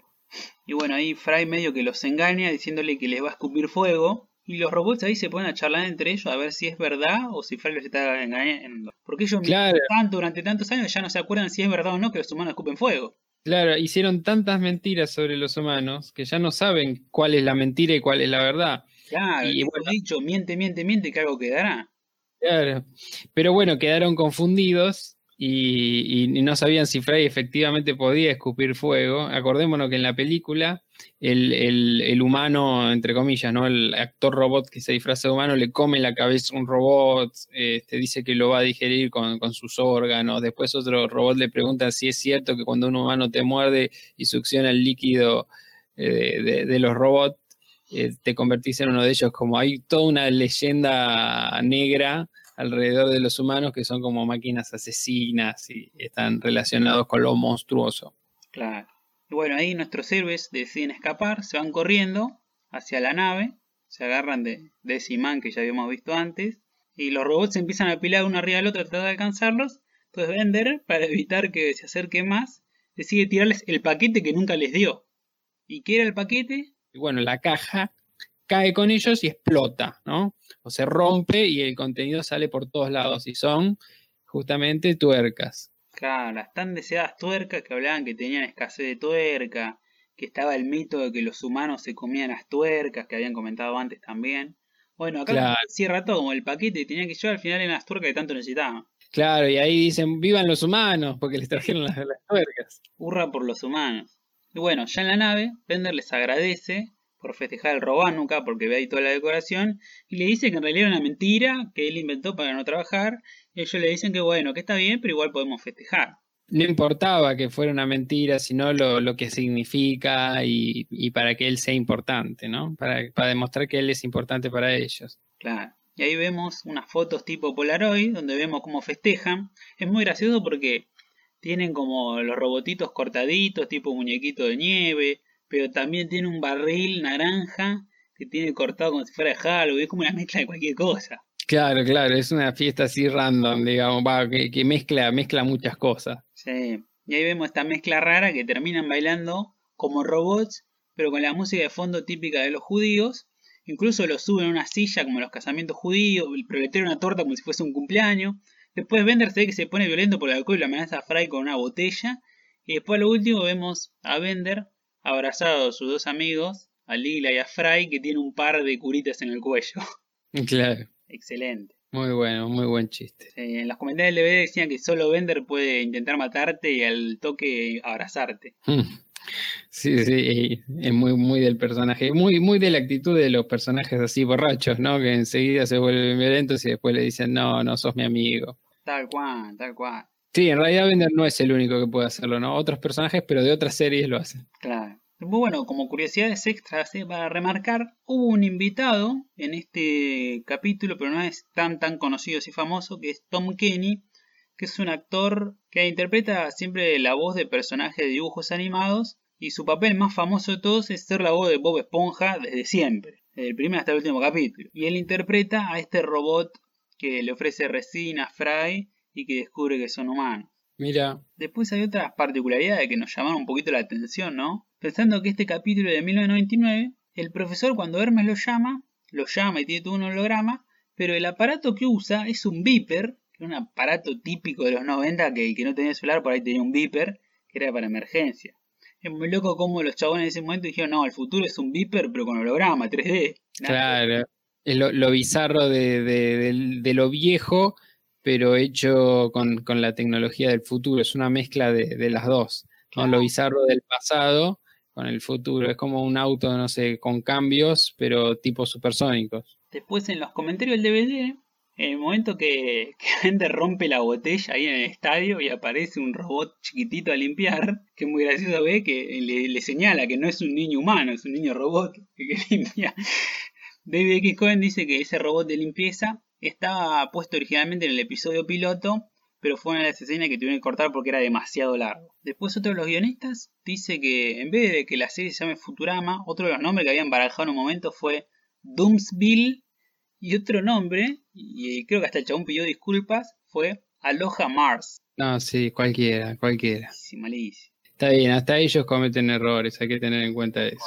Y bueno, ahí Fry medio que los engaña diciéndole que les va a escupir fuego. Y los robots ahí se ponen a charlar entre ellos a ver si es verdad o si Fry los está engañando. Porque ellos claro. tanto durante tantos años ya no se acuerdan si es verdad o no que los humanos escupen fuego. Claro, hicieron tantas mentiras sobre los humanos que ya no saben cuál es la mentira y cuál es la verdad. Claro, y bueno, dicho, miente, miente, miente, que algo quedará. Claro, pero bueno, quedaron confundidos y, no sabían si Fry efectivamente podía escupir fuego. Acordémonos que en la película el, humano, entre comillas, ¿no? El actor robot que se disfraza de humano le come la cabeza a un robot, este, dice que lo va a digerir con, sus órganos. Después otro robot le pregunta si es cierto que cuando un humano te muerde y succiona el líquido eh, de, los robots, eh, te convertís en uno de ellos. Como hay toda una leyenda negra alrededor de los humanos que son como máquinas asesinas y están relacionados con lo monstruoso. Claro. Bueno, ahí nuestros héroes deciden escapar, se van corriendo hacia la nave, se agarran de, de ese imán que ya habíamos visto antes, y los robots empiezan a apilar uno arriba del otro tratando de alcanzarlos. Entonces Bender, para evitar que se acerque más, decide tirarles el paquete que nunca les dio. ¿Y qué era el paquete? Y bueno, la caja cae con ellos y explota, ¿no? O se rompe y el contenido sale por todos lados y son justamente tuercas. Claro, las tan deseadas tuercas que hablaban que tenían escasez de tuerca, que estaba el mito de que los humanos se comían las tuercas, que habían comentado antes también. Bueno, acá Claro. cierra todo como el paquete y tenía que llevar al final en las tuercas que tanto necesitaban. Claro, y ahí dicen, vivan los humanos, porque les trajeron las, las tuercas. Hurra por los humanos. Y bueno, ya en la nave, Bender les agradece por festejar el Robánuca porque ve ahí toda la decoración y le dice que en realidad era una mentira que él inventó para no trabajar y ellos le dicen que bueno, que está bien, pero igual podemos festejar. No importaba que fuera una mentira, sino lo, lo que significa y, y para que él sea importante, ¿no? Para, para demostrar que él es importante para ellos. Claro. Y ahí vemos unas fotos tipo Polaroid donde vemos cómo festejan. Es muy gracioso porque tienen como los robotitos cortaditos, tipo muñequito de nieve, pero también tiene un barril naranja que tiene cortado como si fuera de Halloween, es como una mezcla de cualquier cosa. Claro, claro, es una fiesta así random, digamos, va, que, que mezcla, mezcla muchas cosas. Sí. Y ahí vemos esta mezcla rara que terminan bailando como robots, pero con la música de fondo típica de los judíos. Incluso los suben a una silla como en los casamientos judíos, el proletero una torta como si fuese un cumpleaños. Después Bender se ve que se pone violento por el alcohol y lo amenaza a Fry con una botella. Y después a lo último vemos a Bender abrazado a sus dos amigos, a Lila y a Fry, que tiene un par de curitas en el cuello. Claro, Excelente. muy bueno, muy buen chiste. Eh, en los comentarios del DVD decían que solo Bender puede intentar matarte y al toque abrazarte. Sí, sí, es muy, muy del personaje, muy, muy de la actitud de los personajes así borrachos, ¿no? Que enseguida se vuelven violentos y después le dicen, no, no sos mi amigo. Tal cual, tal cual. Sí, en realidad Bender no es el único que puede hacerlo, ¿no? Otros personajes, pero de otras series lo hacen. Claro. Bueno, como curiosidades extras eh, para remarcar, hubo un invitado en este capítulo, pero no es tan tan conocido y famoso, que es Tom Kenny, que es un actor que interpreta siempre la voz de personajes de dibujos animados, y su papel más famoso de todos es ser la voz de Bob Esponja desde siempre, desde el primer hasta el último capítulo. Y él interpreta a este robot que le ofrece resina a Fry y que descubre que son humanos. Mira, Después hay otras particularidades que nos llamaron un poquito la atención, ¿no? Pensando que este capítulo de 1999, el profesor cuando Hermes lo llama, lo llama y tiene todo un holograma, pero el aparato que usa es un beeper, que es un aparato típico de los 90 que el que no tenía celular por ahí tenía un beeper, que era para emergencia. Es muy loco como los chabones en ese momento dijeron, no, el futuro es un beeper pero con holograma, 3D. Nada, claro, es lo, lo bizarro de, de- lo viejo, pero hecho con, con la tecnología del futuro, es una mezcla de, de las dos, ¿no? Lo bizarro del pasado con el futuro, es como un auto, no sé, con cambios, pero tipo supersónicos. Después en los comentarios del DVD, en el momento que, que Bender rompe la botella ahí en el estadio y aparece un robot chiquitito a limpiar, que es muy gracioso ver que le, señala que no es un niño humano, es un niño robot que, que limpia. David X. Cohen dice que ese robot de limpieza estaba puesto originalmente en el episodio piloto, pero fue una de las escenas que tuvieron que cortar porque era demasiado largo. Después otro de los guionistas dice que en vez de que la serie se llame Futurama, otro de los nombres que habían barajado en un momento fue Doomsville y otro nombre, y creo que hasta el chabón pidió disculpas, fue Aloha Mars. No, sí, cualquiera, cualquiera. Sí, malísimo. Está bien, hasta ellos cometen errores, hay que tener en cuenta eso.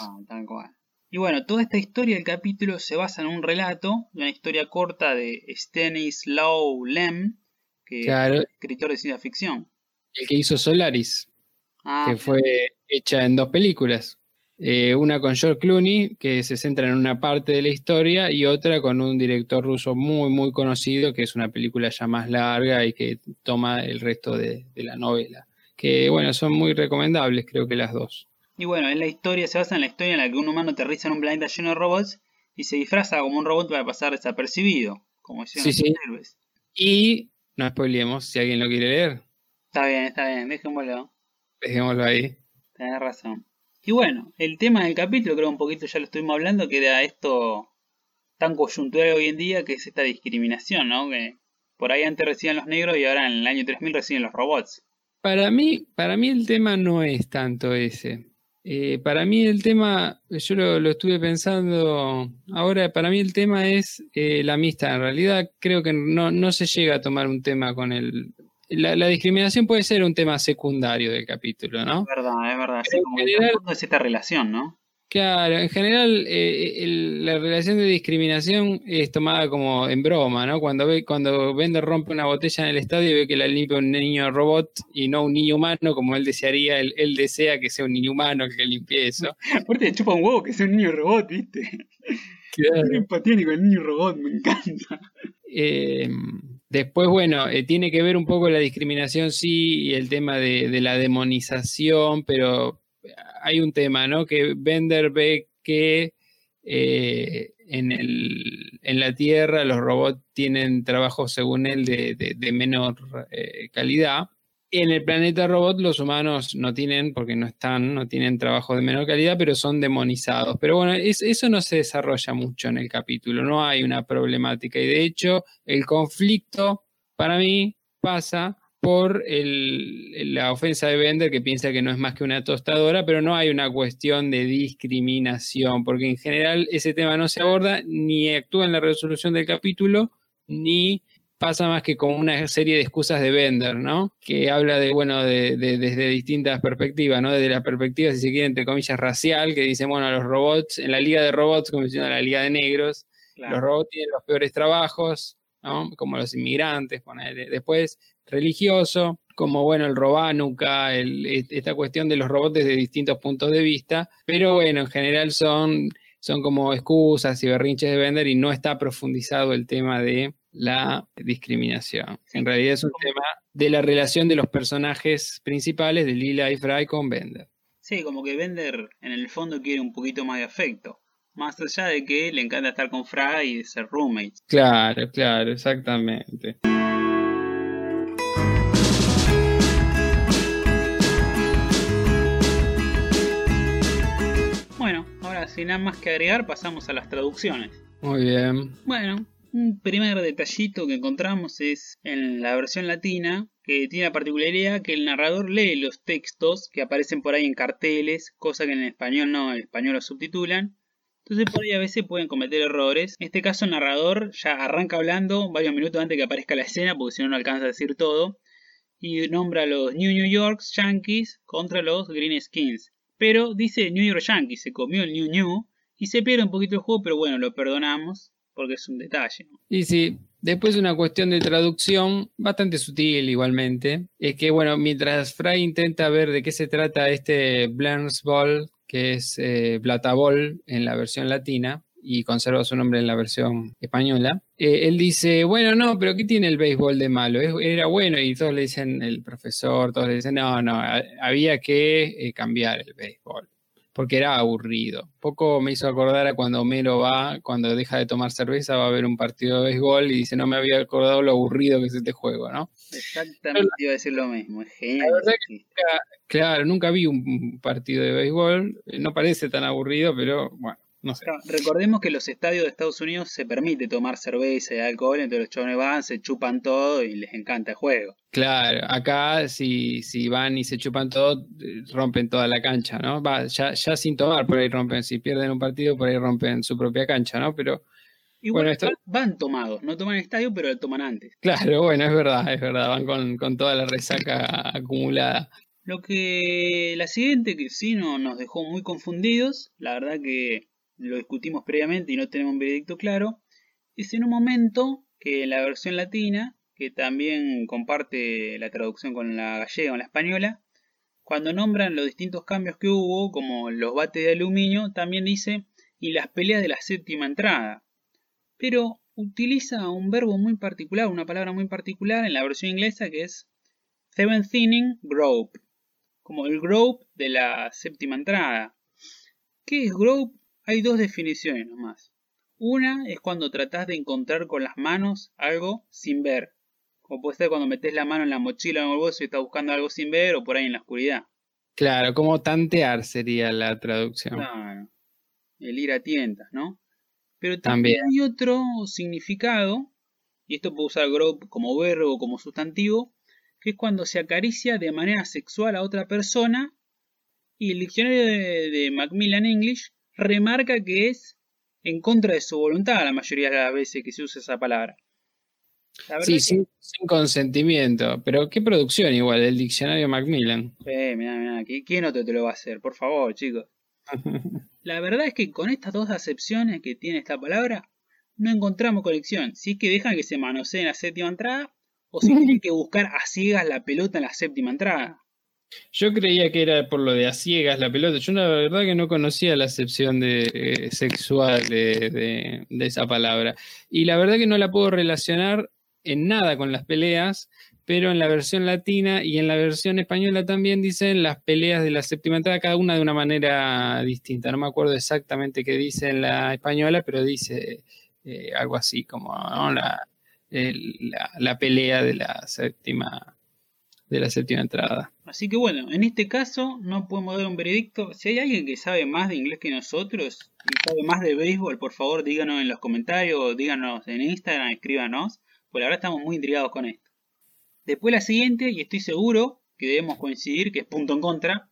Cual. Y bueno, toda esta historia del capítulo se basa en un relato, una historia corta de Stanislaw Lem, que Claro. es escritor de ciencia ficción. El que hizo Solaris, Ah, que fue hecha en dos películas. Eh, una con George Clooney, que se centra en una parte de la historia, y otra con un director ruso muy, muy conocido, que es una película ya más larga y que toma el resto de, de la novela. Que bueno, son muy recomendables, creo que las dos. Y bueno, es la historia, se basa en la historia en la que un humano aterriza en un planeta lleno de robots y se disfraza como un robot para pasar desapercibido, como decían Sí, los sí. héroes. Y no spoilemos, si alguien lo quiere leer, Está bien, está bien, dejémoslo. dejémoslo ahí. Tenés razón. Y bueno, el tema del capítulo, creo un poquito ya lo estuvimos hablando, que era esto tan coyuntural hoy en día, que es esta discriminación, ¿no? Que por ahí antes recibían los negros y ahora en el año 3000 reciben los robots. Para mí, para mí el tema no es tanto ese. Eh, para mí el tema, yo lo, lo estuve pensando ahora, para mí el tema es eh, la amistad. En realidad creo que no, no se llega a tomar un tema con el... La, la discriminación puede ser un tema secundario del capítulo, ¿no? Es verdad, es verdad. En como el general- trasfondo es esta relación, ¿no? Claro, en general eh, el- la relación de discriminación es tomada como en broma, ¿no? Cuando ve, cuando Bender rompe una botella en el estadio y ve que la limpia un niño robot y no un niño humano, como él desearía, él, él desea que sea un niño humano el que limpie eso. Aparte chupa un huevo que sea un niño robot, ¿viste? Muy empatía con el niño robot, me encanta. Eh, después, bueno, eh, tiene que ver un poco la discriminación, sí, y el tema de, la demonización, pero hay un tema, ¿no? Que Bender ve que eh, en, el, en, la Tierra los robots tienen trabajo, según él, de, de, menor eh, calidad. En el planeta robot los humanos no tienen, porque no están, no tienen trabajo de menor calidad, pero son demonizados. Pero bueno, eso no se desarrolla mucho en el capítulo, no hay una problemática. Y de hecho, el conflicto para mí pasa por la ofensa de Bender, que piensa que no es más que una tostadora, pero no hay una cuestión de discriminación, porque en general ese tema no se aborda, ni actúa en la resolución del capítulo, ni pasa más que como una serie de excusas de Bender, ¿no? Que habla de, bueno, de, desde distintas perspectivas, ¿no? Desde la perspectiva, si se quiere, entre comillas, racial, que dice, bueno, los robots, en la liga de robots, como diciendo la liga de negros, los robots tienen los peores trabajos, ¿no? Como los inmigrantes, después religioso, como bueno, el Robanuca, esta cuestión de los robots desde distintos puntos de vista, pero bueno, en general son, son como excusas y berrinches de vender y no está profundizado el tema de la discriminación. En realidad es un tema de la relación de los personajes principales de Lila y Fry con Bender. Sí, como que Bender en el fondo quiere un poquito más de afecto. Más allá de que le encanta estar con Fry y ser roommates. Claro, claro, exactamente. sin nada más que agregar, pasamos a las traducciones. Muy bien. Bueno, un primer detallito que encontramos es en la versión latina, que tiene la particularidad que el narrador lee los textos que aparecen por ahí en carteles, cosa que en español no, en español los subtitulan. Entonces por ahí a veces pueden cometer errores. En este caso el narrador ya arranca hablando varios minutos antes que aparezca la escena, porque si no no alcanza a decir todo. Y nombra a los New New Yorks Yankees contra los Green Skins. Pero dice New York Yankees, se comió el New New y se pierde un poquito el juego, pero bueno, lo perdonamos porque es un detalle. Y sí, después una cuestión de traducción bastante sutil igualmente, es que bueno, mientras Fry intenta ver de qué se trata este Blends Ball, que es eh, Ball en la versión latina, y conserva su nombre en la versión española. Eh, él dice, bueno, no, pero ¿qué tiene el béisbol de malo? Era bueno y todos le dicen, el profesor, todos le dicen, no, no, había que eh, cambiar el béisbol, porque era aburrido. Poco me hizo acordar a cuando Homero va, cuando deja de tomar cerveza, va a ver un partido de béisbol y dice, no me había acordado lo aburrido que es este juego, ¿no? Exactamente, iba a decir lo mismo, es genial. claro, nunca vi un partido de béisbol, no parece tan aburrido, pero bueno recordemos que los estadios de Estados Unidos se permite tomar cerveza y alcohol, entonces los chavales van, se chupan todo y les encanta el juego. Claro, acá si, si van y se chupan todo, rompen toda la cancha, ¿no? Va, ya, ya sin tomar, por ahí rompen, si pierden un partido, por ahí rompen su propia cancha, ¿no? Pero... Igual van tomados, no toman el estadio, pero lo toman antes. Claro, bueno, es verdad, es verdad, van con, con toda la resaca acumulada. Lo que la siguiente que sí no, nos dejó muy confundidos, la verdad que lo discutimos previamente y no tenemos un veredicto claro, es en un momento que la versión latina, que también comparte la traducción con la gallega o la española, cuando nombran los distintos cambios que hubo, como los bates de aluminio, también dice y las peleas de la séptima entrada. Pero utiliza un verbo muy particular, una palabra muy particular en la versión inglesa que es seventh inning grope, como el grope de la séptima entrada. ¿Qué es grope? Hay dos definiciones nomás. Una es cuando tratás de encontrar con las manos algo sin ver. Como puede ser cuando metes la mano en la mochila o en el bolso y estás buscando algo sin ver o por ahí en la oscuridad. Claro, como tantear sería la traducción. Claro. El ir a tientas, ¿no? Pero también, hay otro significado, y esto puede usar como verbo o como sustantivo, que es cuando se acaricia de manera sexual a otra persona. Y el diccionario de, de Macmillan English remarca que es en contra de su voluntad la mayoría de las veces que se usa esa palabra. Sí, sin, consentimiento. Pero qué producción igual, el diccionario Macmillan. Eh, mira, mira, ¿quién otro te lo va a hacer? Por favor, chicos. la verdad es que con estas dos acepciones que tiene esta palabra, no encontramos colección. Si es que dejan que se manosee en la séptima entrada, o si tienen que buscar a ciegas la pelota en la séptima entrada. Yo creía que era por lo de a ciegas la pelota. Yo la verdad que no conocía la acepción de, eh, sexual de, esa palabra. Y la verdad que no la puedo relacionar en nada con las peleas, pero en la versión latina y en la versión española también dicen las peleas de la séptima entrada, cada una de una manera distinta. No me acuerdo exactamente qué dice en la española, pero dice eh, algo así como la, la pelea de la séptima de la séptima entrada. Así que bueno, en este caso no podemos dar un veredicto. Si hay alguien que sabe más de inglés que nosotros y sabe más de béisbol, por favor díganos en los comentarios, díganos en Instagram, escríbanos, porque ahora estamos muy intrigados con esto. Después la siguiente, y estoy seguro que debemos coincidir que es punto en contra,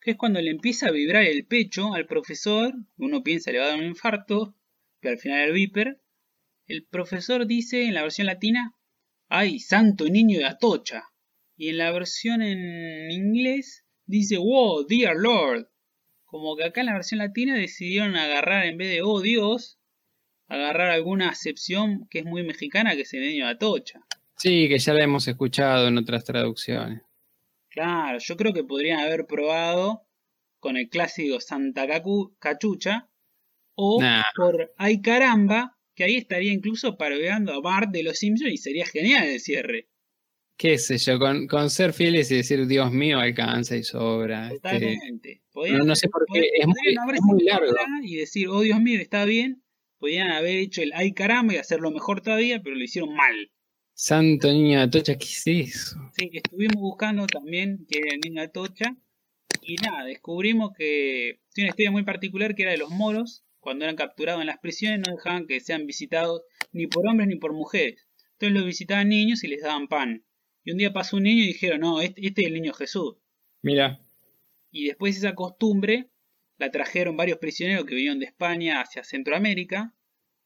que es cuando le empieza a vibrar el pecho al profesor, uno piensa le va a dar un infarto, pero al final el viper, el profesor dice en la versión latina, ¡ay, santo niño de Atocha! Y en la versión en inglés dice, wow, dear Lord. Como que acá en la versión latina decidieron agarrar, en vez de, oh Dios, agarrar alguna acepción que es muy mexicana, que es el niño de Atocha. Sí, que ya la hemos escuchado en otras traducciones. Claro, yo creo que podrían haber probado con el clásico Santa Cachucha o por Ay caramba, que ahí estaría incluso parodiando a Bart de los Simpsons y sería genial el cierre qué sé yo, con, con, ser fieles y decir Dios mío alcanza y sobra. Este, Totalmente. no, sé por qué, es muy, largo. Y decir, oh Dios mío, está bien. Podían haber hecho el ay caramba y hacerlo mejor todavía, pero lo hicieron mal. Santo niño de Atocha, ¿qué es eso? Sí, estuvimos buscando también que era el niño de Atocha. Y nada, descubrimos que tiene una historia muy particular que era de los moros. Cuando eran capturados en las prisiones no dejaban que sean visitados ni por hombres ni por mujeres. Entonces los visitaban niños y les daban pan. Y un día pasó un niño y dijeron, no, este, este es el niño Jesús. Mira. Y después esa costumbre la trajeron varios prisioneros que vinieron de España hacia Centroamérica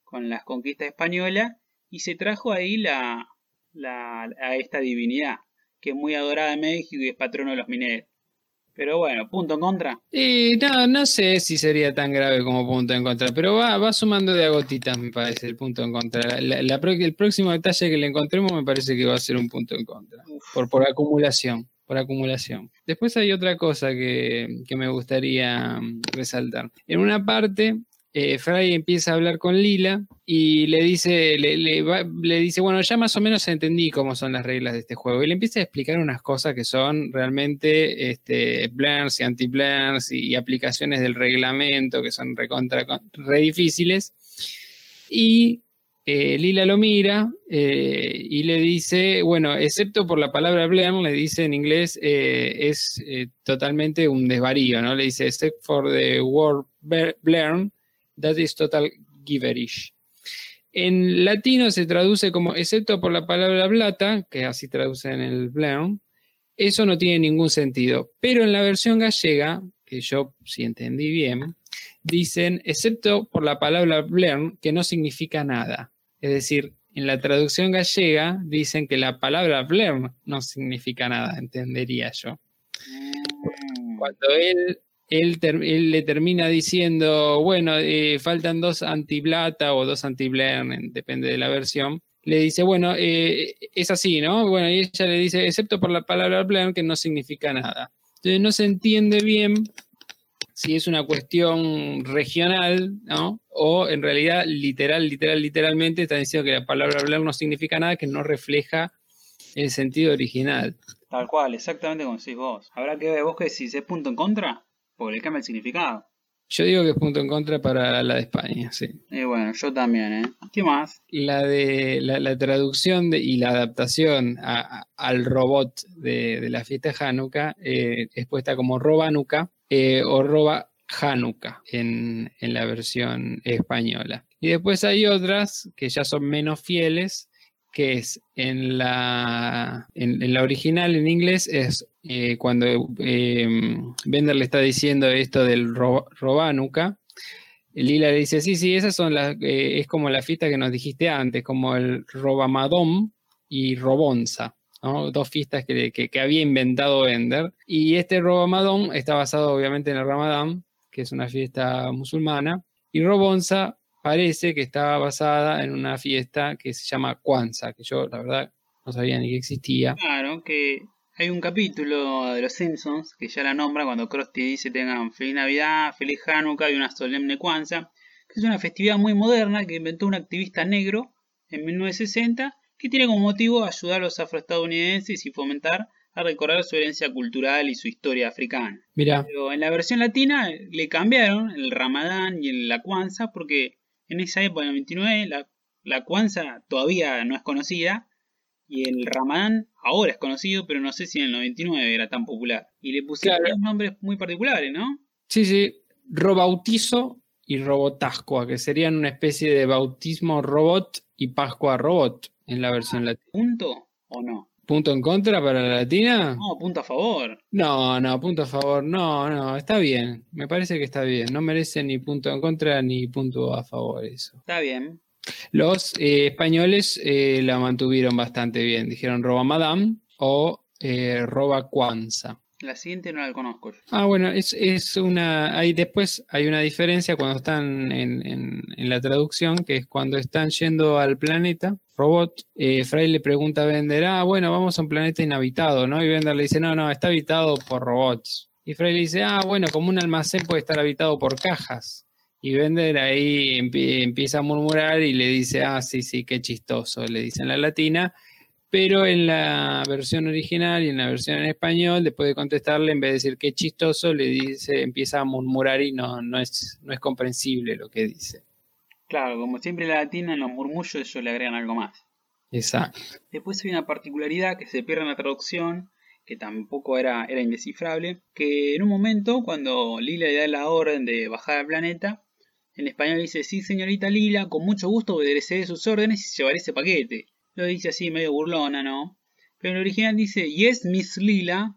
con las conquistas españolas y se trajo ahí la, la, a esta divinidad que es muy adorada en México y es patrono de los mineros. Pero bueno, punto en contra. Y no, no sé si sería tan grave como punto en contra, pero va, va sumando de a gotitas, me parece, el punto en contra. el próximo detalle que le encontremos me parece que va a ser un punto en contra, por, por acumulación por acumulación. Después hay otra cosa que, que, me gustaría mm, resaltar. En una parte eh, Fry empieza a hablar con Lila y le dice, le, dice, bueno, ya más o menos entendí cómo son las reglas de este juego. Y le empieza a explicar unas cosas que son realmente este, y anti-blends y, aplicaciones del reglamento que son re difíciles. Y eh, Lila lo mira eh, y le dice, bueno, excepto por la palabra blend, le dice en inglés, es totalmente un desvarío, ¿no? Le dice, except for the word blend, That is total giverish. En latino se traduce como, excepto por la palabra blata, que así traduce en el Blearn, eso no tiene ningún sentido. Pero en la versión gallega, que yo si entendí bien, dicen, excepto por la palabra Blearn, que no significa nada. Es decir, en la traducción gallega dicen que la palabra Blearn no significa nada, entendería yo. Mm. Cuando él él, le termina diciendo, bueno, eh, faltan dos anti-blata o dos anti-blern, depende de la versión. Le dice, bueno, eh, es así, ¿no? Bueno, y ella le dice, excepto por la palabra blern, que no significa nada. Entonces no se entiende bien si es una cuestión regional, ¿no? O en realidad, literal, literal, literalmente está diciendo que la palabra blern no significa nada, que no refleja el sentido original. Tal cual, exactamente como decís vos. Habrá que ver vos que si es punto en contra. Porque le cambia el significado. Yo digo que es punto en contra para la de España, sí. Y bueno, yo también, ¿eh? ¿Qué más? La de la, traducción y la adaptación al robot de, la fiesta de Hanukkah eh, es puesta como Robanuka eh, o Roba Hanukkah en, en la versión española. Y después hay otras que ya son menos fieles, que es en la, en, la original en inglés es eh, cuando em, Bender le está diciendo esto del Robanuca, Lila le dice, sí, sí, esas son las, eh, es como la fiesta que nos dijiste antes, como el Robamadom y Robonza. dos fiestas que, que, había inventado Bender. Y este Robamadom está basado obviamente en el Ramadán, que es una fiesta musulmana, y Robonza parece que estaba basada en una fiesta que se llama Kwanzaa, que yo la verdad no sabía ni que existía. Claro, que Hay un capítulo de Los Simpsons que ya la nombra cuando Krusty dice tengan feliz Navidad, feliz Hanukkah y una solemne Kwanzaa, que es una festividad muy moderna que inventó un activista negro en 1960 que tiene como motivo ayudar a los afroestadounidenses y fomentar a recordar su herencia cultural y su historia africana. Mira, Pero en la versión latina le cambiaron el Ramadán y la Kwanzaa porque en esa época, en el 29, la, la Kwanzaa todavía no es conocida y el Ramadán ahora es conocido, pero no sé si en el 99 era tan popular. Y le pusieron Claro. nombres muy particulares, ¿no? sí, sí, robautizo y robotascua, que serían una especie de bautismo robot y pascua robot en la versión latina. ¿Punto o no? ¿Punto en contra para la latina? No, punto a favor. No, no, punto a favor. No, no, está bien. Me parece que está bien. No merece ni punto en contra ni punto a favor eso. Está bien. Los eh, españoles eh, la mantuvieron bastante bien. Dijeron roba madame o eh, roba Kwanzaa. La siguiente no la conozco yo. Ah, bueno, es, es una. Hay, después hay una diferencia cuando están en, en- en la traducción, que es cuando están yendo al planeta, robot, eh, Fry le pregunta a Bender, ah, bueno, vamos a un planeta inhabitado, ¿no? Y Bender le dice, no, no, está habitado por robots. Y Fry le dice, ah, bueno, como un almacén puede estar habitado por cajas. Y Bender ahí empie- empieza a murmurar y le dice, ah, sí, sí, qué chistoso, le dice en la latina. Pero en la versión original y en la versión en español, después de contestarle, en vez de decir qué chistoso, le dice, empieza a murmurar y no, no, es, no es comprensible lo que dice. Claro, como siempre la latina en los murmullos ellos le agregan algo más. Exacto. Después hay una particularidad que se pierde en la traducción, que tampoco era, era indescifrable, que en un momento, cuando Lila le da la orden de bajar al planeta, en español dice, sí señorita Lila, con mucho gusto obedeceré sus órdenes y llevaré ese paquete. Lo dice así medio burlona, ¿no? Pero el original dice, yes, Miss Lila,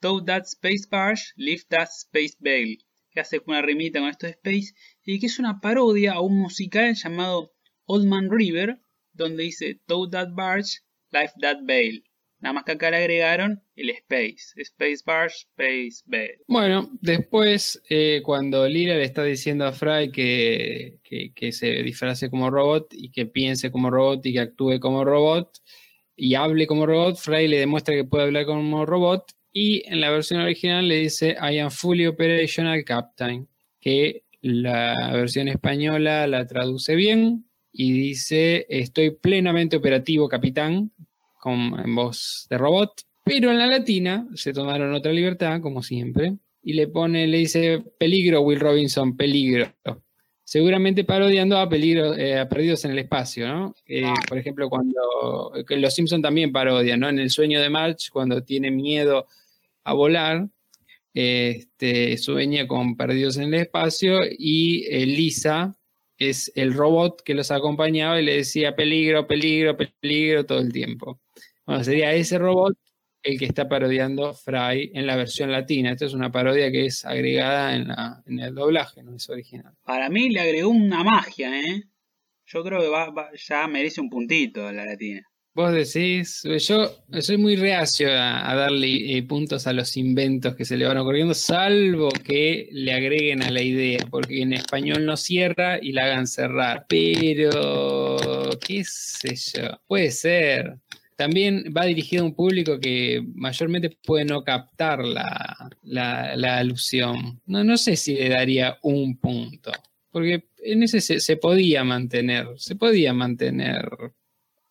tow that space barge, lift that space veil. Que hace una rimita con esto de space, y que es una parodia a un musical llamado Old Man River, donde dice Tow that barge, lift that veil. Nada más que acá le agregaron el space. Space barge, space veil. Bueno, después, eh, cuando Lila le está diciendo a Fry que, que- que se disfrace como robot y que piense como robot y que actúe como robot y hable como robot, Fry le demuestra que puede hablar como robot y en la versión original le dice I am fully operational captain, que la versión española la traduce bien y dice estoy plenamente operativo capitán, con, en voz de robot. Pero en la latina se tomaron otra libertad, como siempre, y le pone, le dice peligro, Will Robinson, peligro. Seguramente parodiando a peligro, eh, a perdidos en el espacio, ¿no? Eh, Por ejemplo, cuando que los Simpson también parodian, ¿no? En el sueño de March, cuando tiene miedo a volar, este, sueña con perdidos en el espacio y eh, Lisa es el robot que los acompañaba y le decía peligro, peligro, peligro todo el tiempo. Bueno, sería ese robot el que está parodiando Fry en la versión latina. Esta es una parodia que es agregada en, en el doblaje, no es original. Para mí le agregó una magia, ¿eh? Yo creo que va, va- ya merece un puntito la latina. Vos decís, yo soy muy reacio a, darle eh, puntos a los inventos que se le van ocurriendo, salvo que le agreguen a la idea, porque en español no cierra y la hagan cerrar. Pero, qué sé yo, puede ser. También va dirigido a un público que mayormente puede no captar la, la- alusión. No, no sé si le daría un punto, porque en ese se, se podía mantener, se podía mantener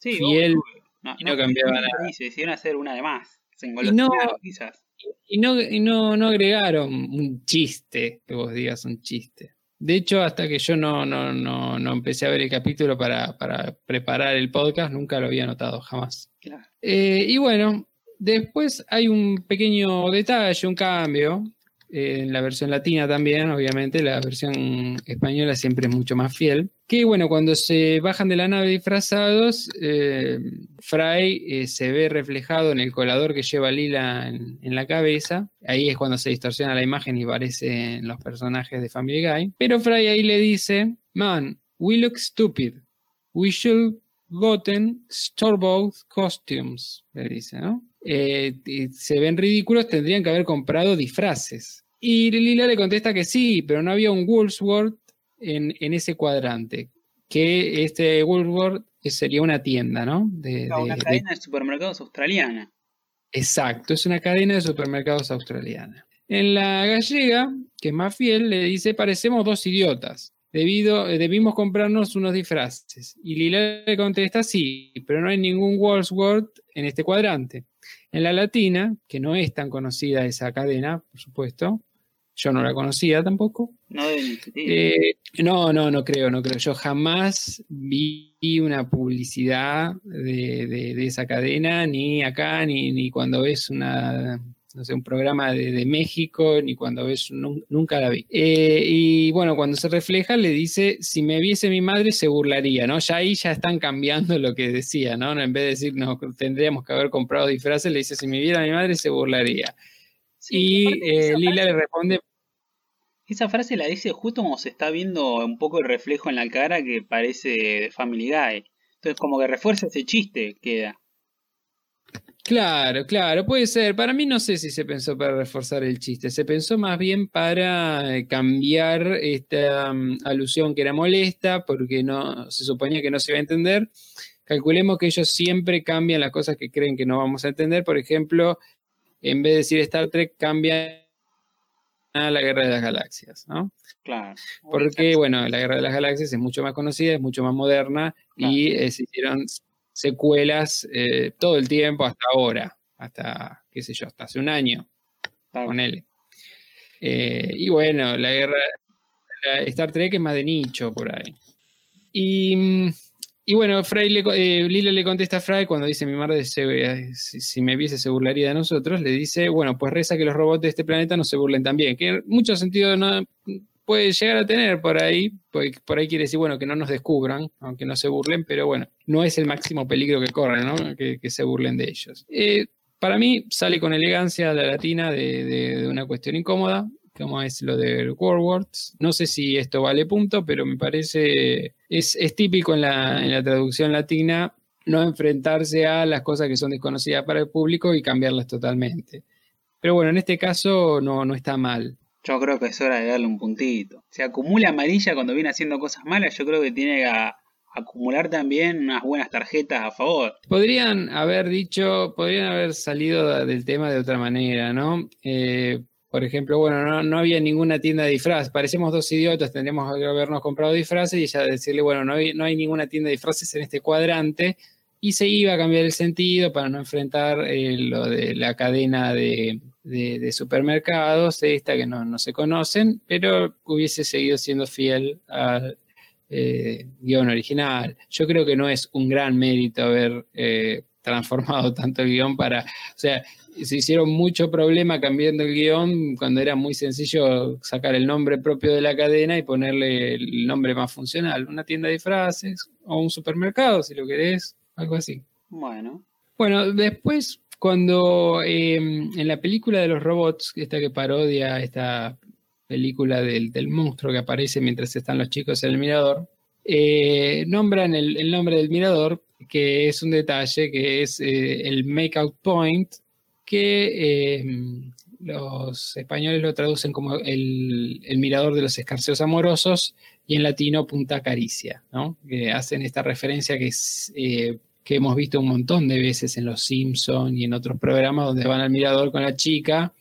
Sí, Fiel, obvio. No, y no cambiaba nada. Se hicieron hacer una de más. Se no- engolosinaron, quizás. Y no, y no, no agregaron un chiste, que vos digas un chiste. De hecho, hasta que yo no, no, no, no empecé a ver el capítulo para, para preparar el podcast, nunca lo había notado, jamás. Claro. Eh, y bueno, después hay un pequeño detalle, un cambio. eh, en la versión latina también, obviamente, la versión española siempre es mucho más fiel. Que bueno, cuando se bajan de la nave disfrazados, eh, Fry eh, se ve reflejado en el colador que lleva Lila en, la cabeza. Ahí es cuando se distorsiona la imagen y aparecen los personajes de Family Guy. Pero Fry ahí le dice: Man, we look stupid. We should gotten store-bought costumes, le dice, ¿no? Eh, se ven ridículos, tendrían que haber comprado disfraces. Y Lila le contesta que sí, pero no había un Woolworth en, en ese cuadrante. Que este Woolworth sería una tienda, ¿no? De, de- una de- cadena de supermercados australiana. Exacto, es una cadena de supermercados australiana. En la gallega, que es más fiel, le dice, parecemos dos idiotas. Debido, eh, debimos comprarnos unos disfraces. Y Lila le contesta, sí, pero no hay ningún Wordsworth en este cuadrante. En la latina, que no es tan conocida esa cadena, por supuesto, yo no la conocía tampoco. No eh, no, no, no creo, no creo. Yo jamás vi una publicidad de, esa cadena, ni acá, ni, ni cuando ves una no sé, un programa de, México, ni cuando ves, nunca la vi. Eh, y bueno, cuando se refleja le dice, si me viese mi madre se burlaría, ¿no? Ya ahí ya están cambiando lo que decía, ¿no? En vez de decir, no, tendríamos que haber comprado disfraces, le dice, si me viera mi madre se burlaría. y eh, Lila le responde... Esa frase la dice justo como se está viendo un poco el reflejo en la cara que parece Family Guy. Entonces como que refuerza ese chiste, queda. Claro, claro, puede ser. Para mí no sé si se pensó para reforzar el chiste, se pensó más bien para eh, cambiar esta mm, alusión que era molesta, porque no se suponía que no se iba a entender. Calculemos que ellos siempre cambian las cosas que creen que no vamos a entender. Por ejemplo, en vez de decir Star Trek, cambian a la Guerra de las Galaxias, ¿no? Claro. Porque, bueno, la Guerra de las Galaxias es mucho más conocida, es mucho más moderna y eh, se hicieron secuelas eh, todo el tiempo hasta ahora, hasta, qué sé yo, hasta hace un año, con él. Eh, y bueno, la guerra, Star Trek es más de nicho por ahí. Y, y bueno, le, eh, Lila le contesta a Fry cuando dice mi madre si, si, me viese se burlaría de nosotros, le dice, bueno, pues reza que los robots de este planeta no se burlen también, que en mucho sentido no, puede llegar a tener por ahí, por ahí quiere decir, bueno, que no nos descubran, aunque no se burlen, pero bueno, no es el máximo peligro que corren, ¿no? Que, se burlen de ellos. Eh, para mí sale con elegancia la latina de, una cuestión incómoda, como es lo de Words. No sé si esto vale punto, pero me parece, es, típico en la, en la traducción latina no enfrentarse a las cosas que son desconocidas para el público y cambiarlas totalmente. Pero bueno, en este caso no, no está mal. Yo creo que es hora de darle un puntito. Se acumula amarilla cuando viene haciendo cosas malas. Yo creo que tiene que acumular también unas buenas tarjetas a favor. Podrían haber dicho, podrían haber salido del tema de otra manera, ¿no? Eh, por ejemplo, bueno, no, había ninguna tienda de disfraz. Parecemos dos idiotas, tendríamos que habernos comprado disfraces y ya decirle, bueno, no hay, ninguna tienda de disfraces en este cuadrante. Y se iba a cambiar el sentido para no enfrentar eh, lo de la cadena de, de, supermercados, esta que no, se conocen, pero hubiese seguido siendo fiel al eh, guion original. Yo creo que no es un gran mérito haber eh, transformado tanto el guion para, o sea, se hicieron mucho problema cambiando el guion cuando era muy sencillo sacar el nombre propio de la cadena y ponerle el nombre más funcional, una tienda de frases o un supermercado, si lo querés, algo así. Bueno. Bueno, después cuando em, en la película de los robots, esta que parodia esta película del, monstruo que aparece mientras están los chicos en el mirador, eh, nombran el, nombre del mirador, que es un detalle, que es eh, el make-out point, que em, los españoles lo traducen como el, mirador de los escarceos amorosos y en latino punta caricia, ¿no? que hacen esta referencia que eh, que hemos visto un montón de veces en Los Simpsons y en otros programas donde van al mirador con la chica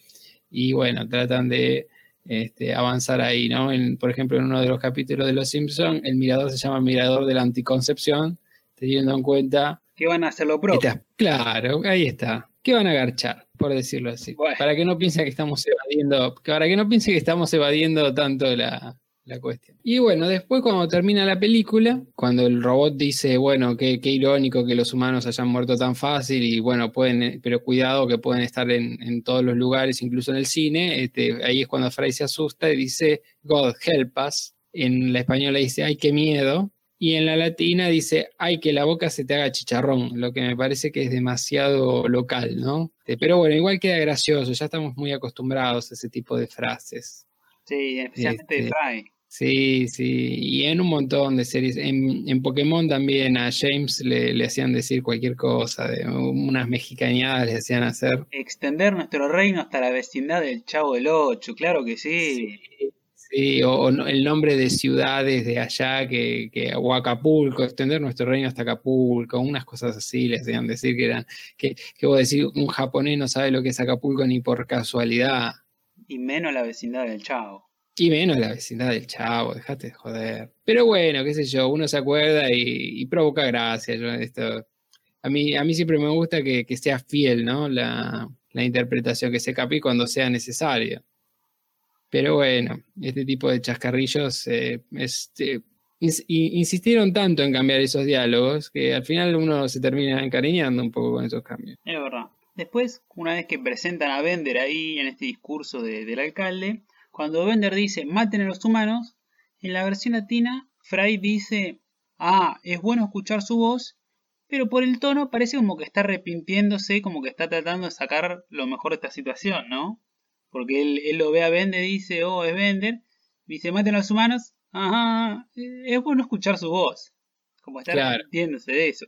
y bueno, tratan de este, avanzar ahí, ¿no? por ejemplo, en uno de los capítulos de Los Simpsons, el mirador se llama Mirador de la Anticoncepción, teniendo en cuenta... Que van a hacer lo propio. claro, ahí está. ¿Qué van a agarchar, por decirlo así? Para que no piense que estamos evadiendo, para que no piense que estamos evadiendo tanto la, la cuestión. Y bueno, después cuando termina la película, cuando el robot dice, bueno, qué, irónico que los humanos hayan muerto tan fácil y bueno, pueden, pero cuidado que pueden estar en, todos los lugares, incluso en el cine, este, ahí es cuando Fray se asusta y dice, God help us. En la española dice, ay, qué miedo. Y en la latina dice, ay, que la boca se te haga chicharrón, lo que me parece que es demasiado local, ¿no? Este, pero bueno, igual queda gracioso, ya estamos muy acostumbrados a ese tipo de frases. Sí, especialmente de este, Fry. Sí, sí, y en un montón de series. En, Pokémon también a James le, hacían decir cualquier cosa, de unas mexicañadas le hacían hacer. Extender nuestro reino hasta la vecindad del Chavo del Ocho, claro que sí. Sí, o, o no- el nombre de ciudades de allá, que, que, o Acapulco, extender nuestro reino hasta Acapulco, unas cosas así, les hacían decir que eran, que, que vos decís, un japonés no sabe lo que es Acapulco ni por casualidad. Y menos la vecindad del Chavo. Y menos la vecindad del chavo, dejate de joder. Pero bueno, qué sé yo, uno se acuerda y, y provoca gracia. yo esto, a, mí, a mí siempre me gusta que, que sea fiel, ¿no? La, la interpretación, que se capí cuando sea necesario. Pero bueno, este tipo de chascarrillos eh, este, insistieron tanto en cambiar esos diálogos que al final uno se termina encariñando un poco con esos cambios. Es verdad. Después, una vez que presentan a Bender ahí en este discurso de- del alcalde, cuando Bender dice maten a los humanos, en la versión latina, Fry dice, ah, es bueno escuchar su voz, pero por el tono parece como que está arrepintiéndose, como que está tratando de sacar lo mejor de esta situación, ¿no? Porque él, él lo ve a Bender y dice, oh, es Bender, dice maten a los humanos, ajá, es bueno escuchar su voz, como está Claro. de eso.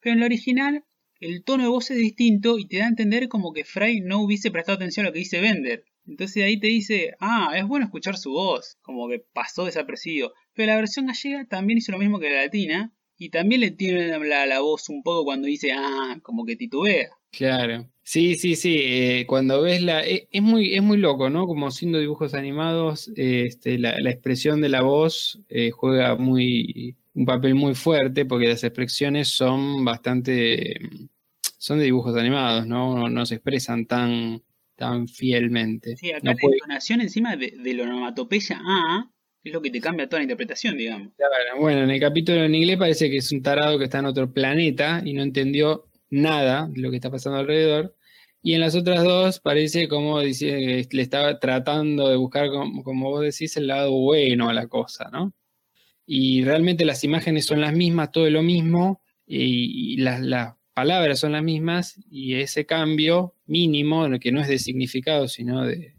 Pero en la original, el tono de voz es distinto y te da a entender como que Fry no hubiese prestado atención a lo que dice Bender. Entonces ahí te dice, ah, es bueno escuchar su voz, como que pasó desapercibido. Pero la versión gallega también hizo lo mismo que la latina y también le tiene la, la voz un poco cuando dice, ah, como que titubea. Claro. Sí, sí, sí. eh, cuando ves la. eh, es, muy, es muy loco, ¿no? Como siendo dibujos animados, eh, este, la, la expresión de la voz juega muy. un papel muy fuerte porque las expresiones son bastante. son de dibujos animados, ¿no? No, no se expresan tan, tan fielmente. Sí, acá No la puede- entonación encima de, de la onomatopeya ah, es lo que te cambia toda la interpretación, digamos. Claro, Bueno, en el capítulo en inglés parece que es un tarado que está en otro planeta y no entendió nada de lo que está pasando alrededor. Y en las otras dos parece como dice, le estaba tratando de buscar, como, como vos decís, el lado bueno a la cosa, ¿no? Y realmente las imágenes son las mismas, todo es lo mismo, y, y las, las palabras son las mismas, y ese cambio mínimo, que no es de significado, sino de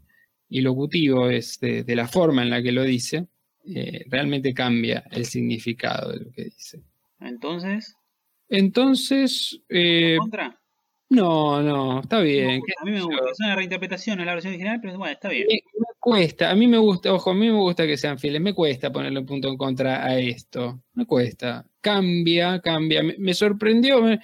ilocutivo, es de, de la forma en la que lo dice, eh, realmente cambia el significado de lo que dice. Entonces, Entonces, eh, ¿contra? no, no, está bien. a mí me gusta, es una reinterpretación, es la versión original, pero bueno, está bien. Me, me cuesta, a mí me gusta, ojo, a mí me gusta que sean fieles, me cuesta ponerle un punto en contra a esto, me cuesta, cambia, cambia, me, me sorprendió, me-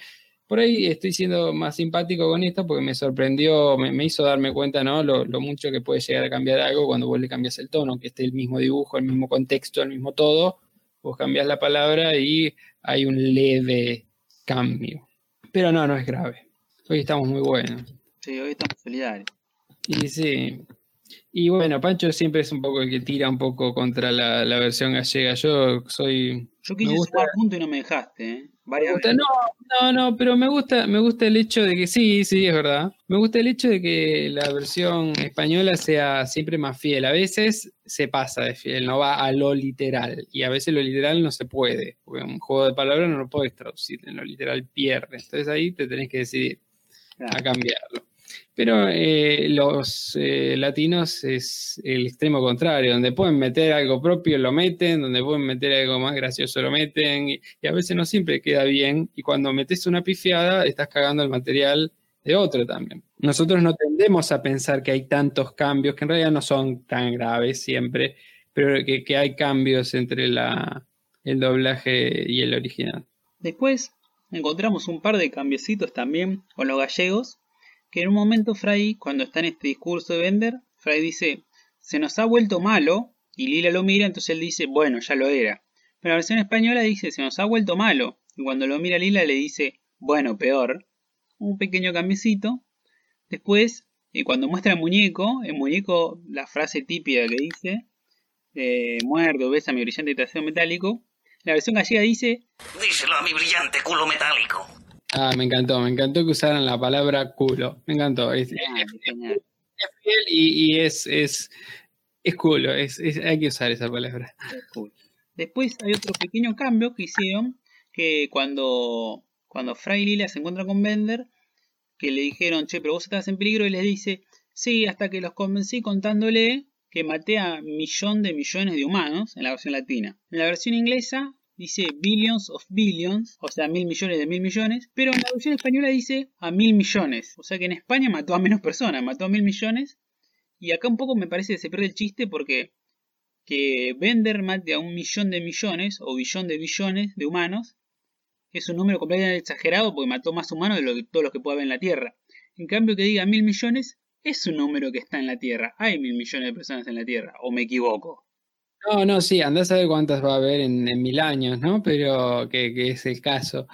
por ahí estoy siendo más simpático con esto porque me sorprendió, me, me hizo darme cuenta, ¿no? Lo, lo mucho que puede llegar a cambiar algo cuando vos le cambias el tono, que esté el mismo dibujo, el mismo contexto, el mismo todo, vos cambias la palabra y hay un leve cambio. Pero no, no es grave. Hoy estamos muy buenos. Sí, hoy estamos solidarios. Y sí. Y bueno, Pancho siempre es un poco el que tira un poco contra la, la versión gallega. Yo soy. Yo quise gusta- sumar punto y no me dejaste, ¿eh? Gusta- no, no, no, pero me gusta, me gusta el hecho de que sí, sí, es verdad. Me gusta el hecho de que la versión española sea siempre más fiel. A veces se pasa de fiel, no va a lo literal. Y a veces lo literal no se puede. Porque un juego de palabras no lo puedes traducir. En lo literal pierde. Entonces ahí te tenés que decidir. a cambiarlo. Pero eh, los eh, latinos es el extremo contrario, donde pueden meter algo propio lo meten, donde pueden meter algo más gracioso lo meten, y, a veces no siempre queda bien, y cuando metes una pifiada estás cagando el material de otro también. Nosotros no tendemos a pensar que hay tantos cambios, que en realidad no son tan graves siempre, pero que, que hay cambios entre la, el doblaje y el original. Después encontramos un par de cambiecitos también con los gallegos, que en un momento Fray, cuando está en este discurso de Bender, Fray dice, se nos ha vuelto malo, y Lila lo mira, entonces él dice, bueno, ya lo era. Pero la versión española dice, se nos ha vuelto malo, y cuando lo mira Lila le dice, bueno, peor. Un pequeño cambiecito. Después, eh, cuando muestra el muñeco, el muñeco, la frase típica que dice, eh, muerto, besa mi brillante trasero metálico, la versión gallega dice, Díselo a mi brillante culo metálico. Ah, me encantó, me encantó que usaran la palabra culo. Me encantó. Es, es- "Ah, genial". es fiel y, y es, es, es culo. Es, es- hay que usar esa palabra. Cool. Después hay otro pequeño cambio que hicieron, que cuando, cuando Fry y Lila se encuentran con Bender, que le dijeron, che, pero vos estás en peligro, y les dice, sí, hasta que los convencí contándole que maté a millón de millones de humanos en la versión latina. En la versión inglesa dice billions of billions, o sea, mil millones de mil millones, pero en la versión española dice a mil millones, o sea que en España mató a menos personas, mató a mil millones, y acá un poco me parece que se pierde el chiste porque que Bender mate a un millón de millones o billón de billones de humanos es un número completamente exagerado porque mató más humanos de lo que, todos los que pueda haber en la Tierra. En cambio, que diga mil millones es un número que está en la Tierra. Hay mil millones de personas en la Tierra, o me equivoco. No, no, sí, andás a ver cuántas va a haber en, mil años, ¿no? Pero que, que, es el caso.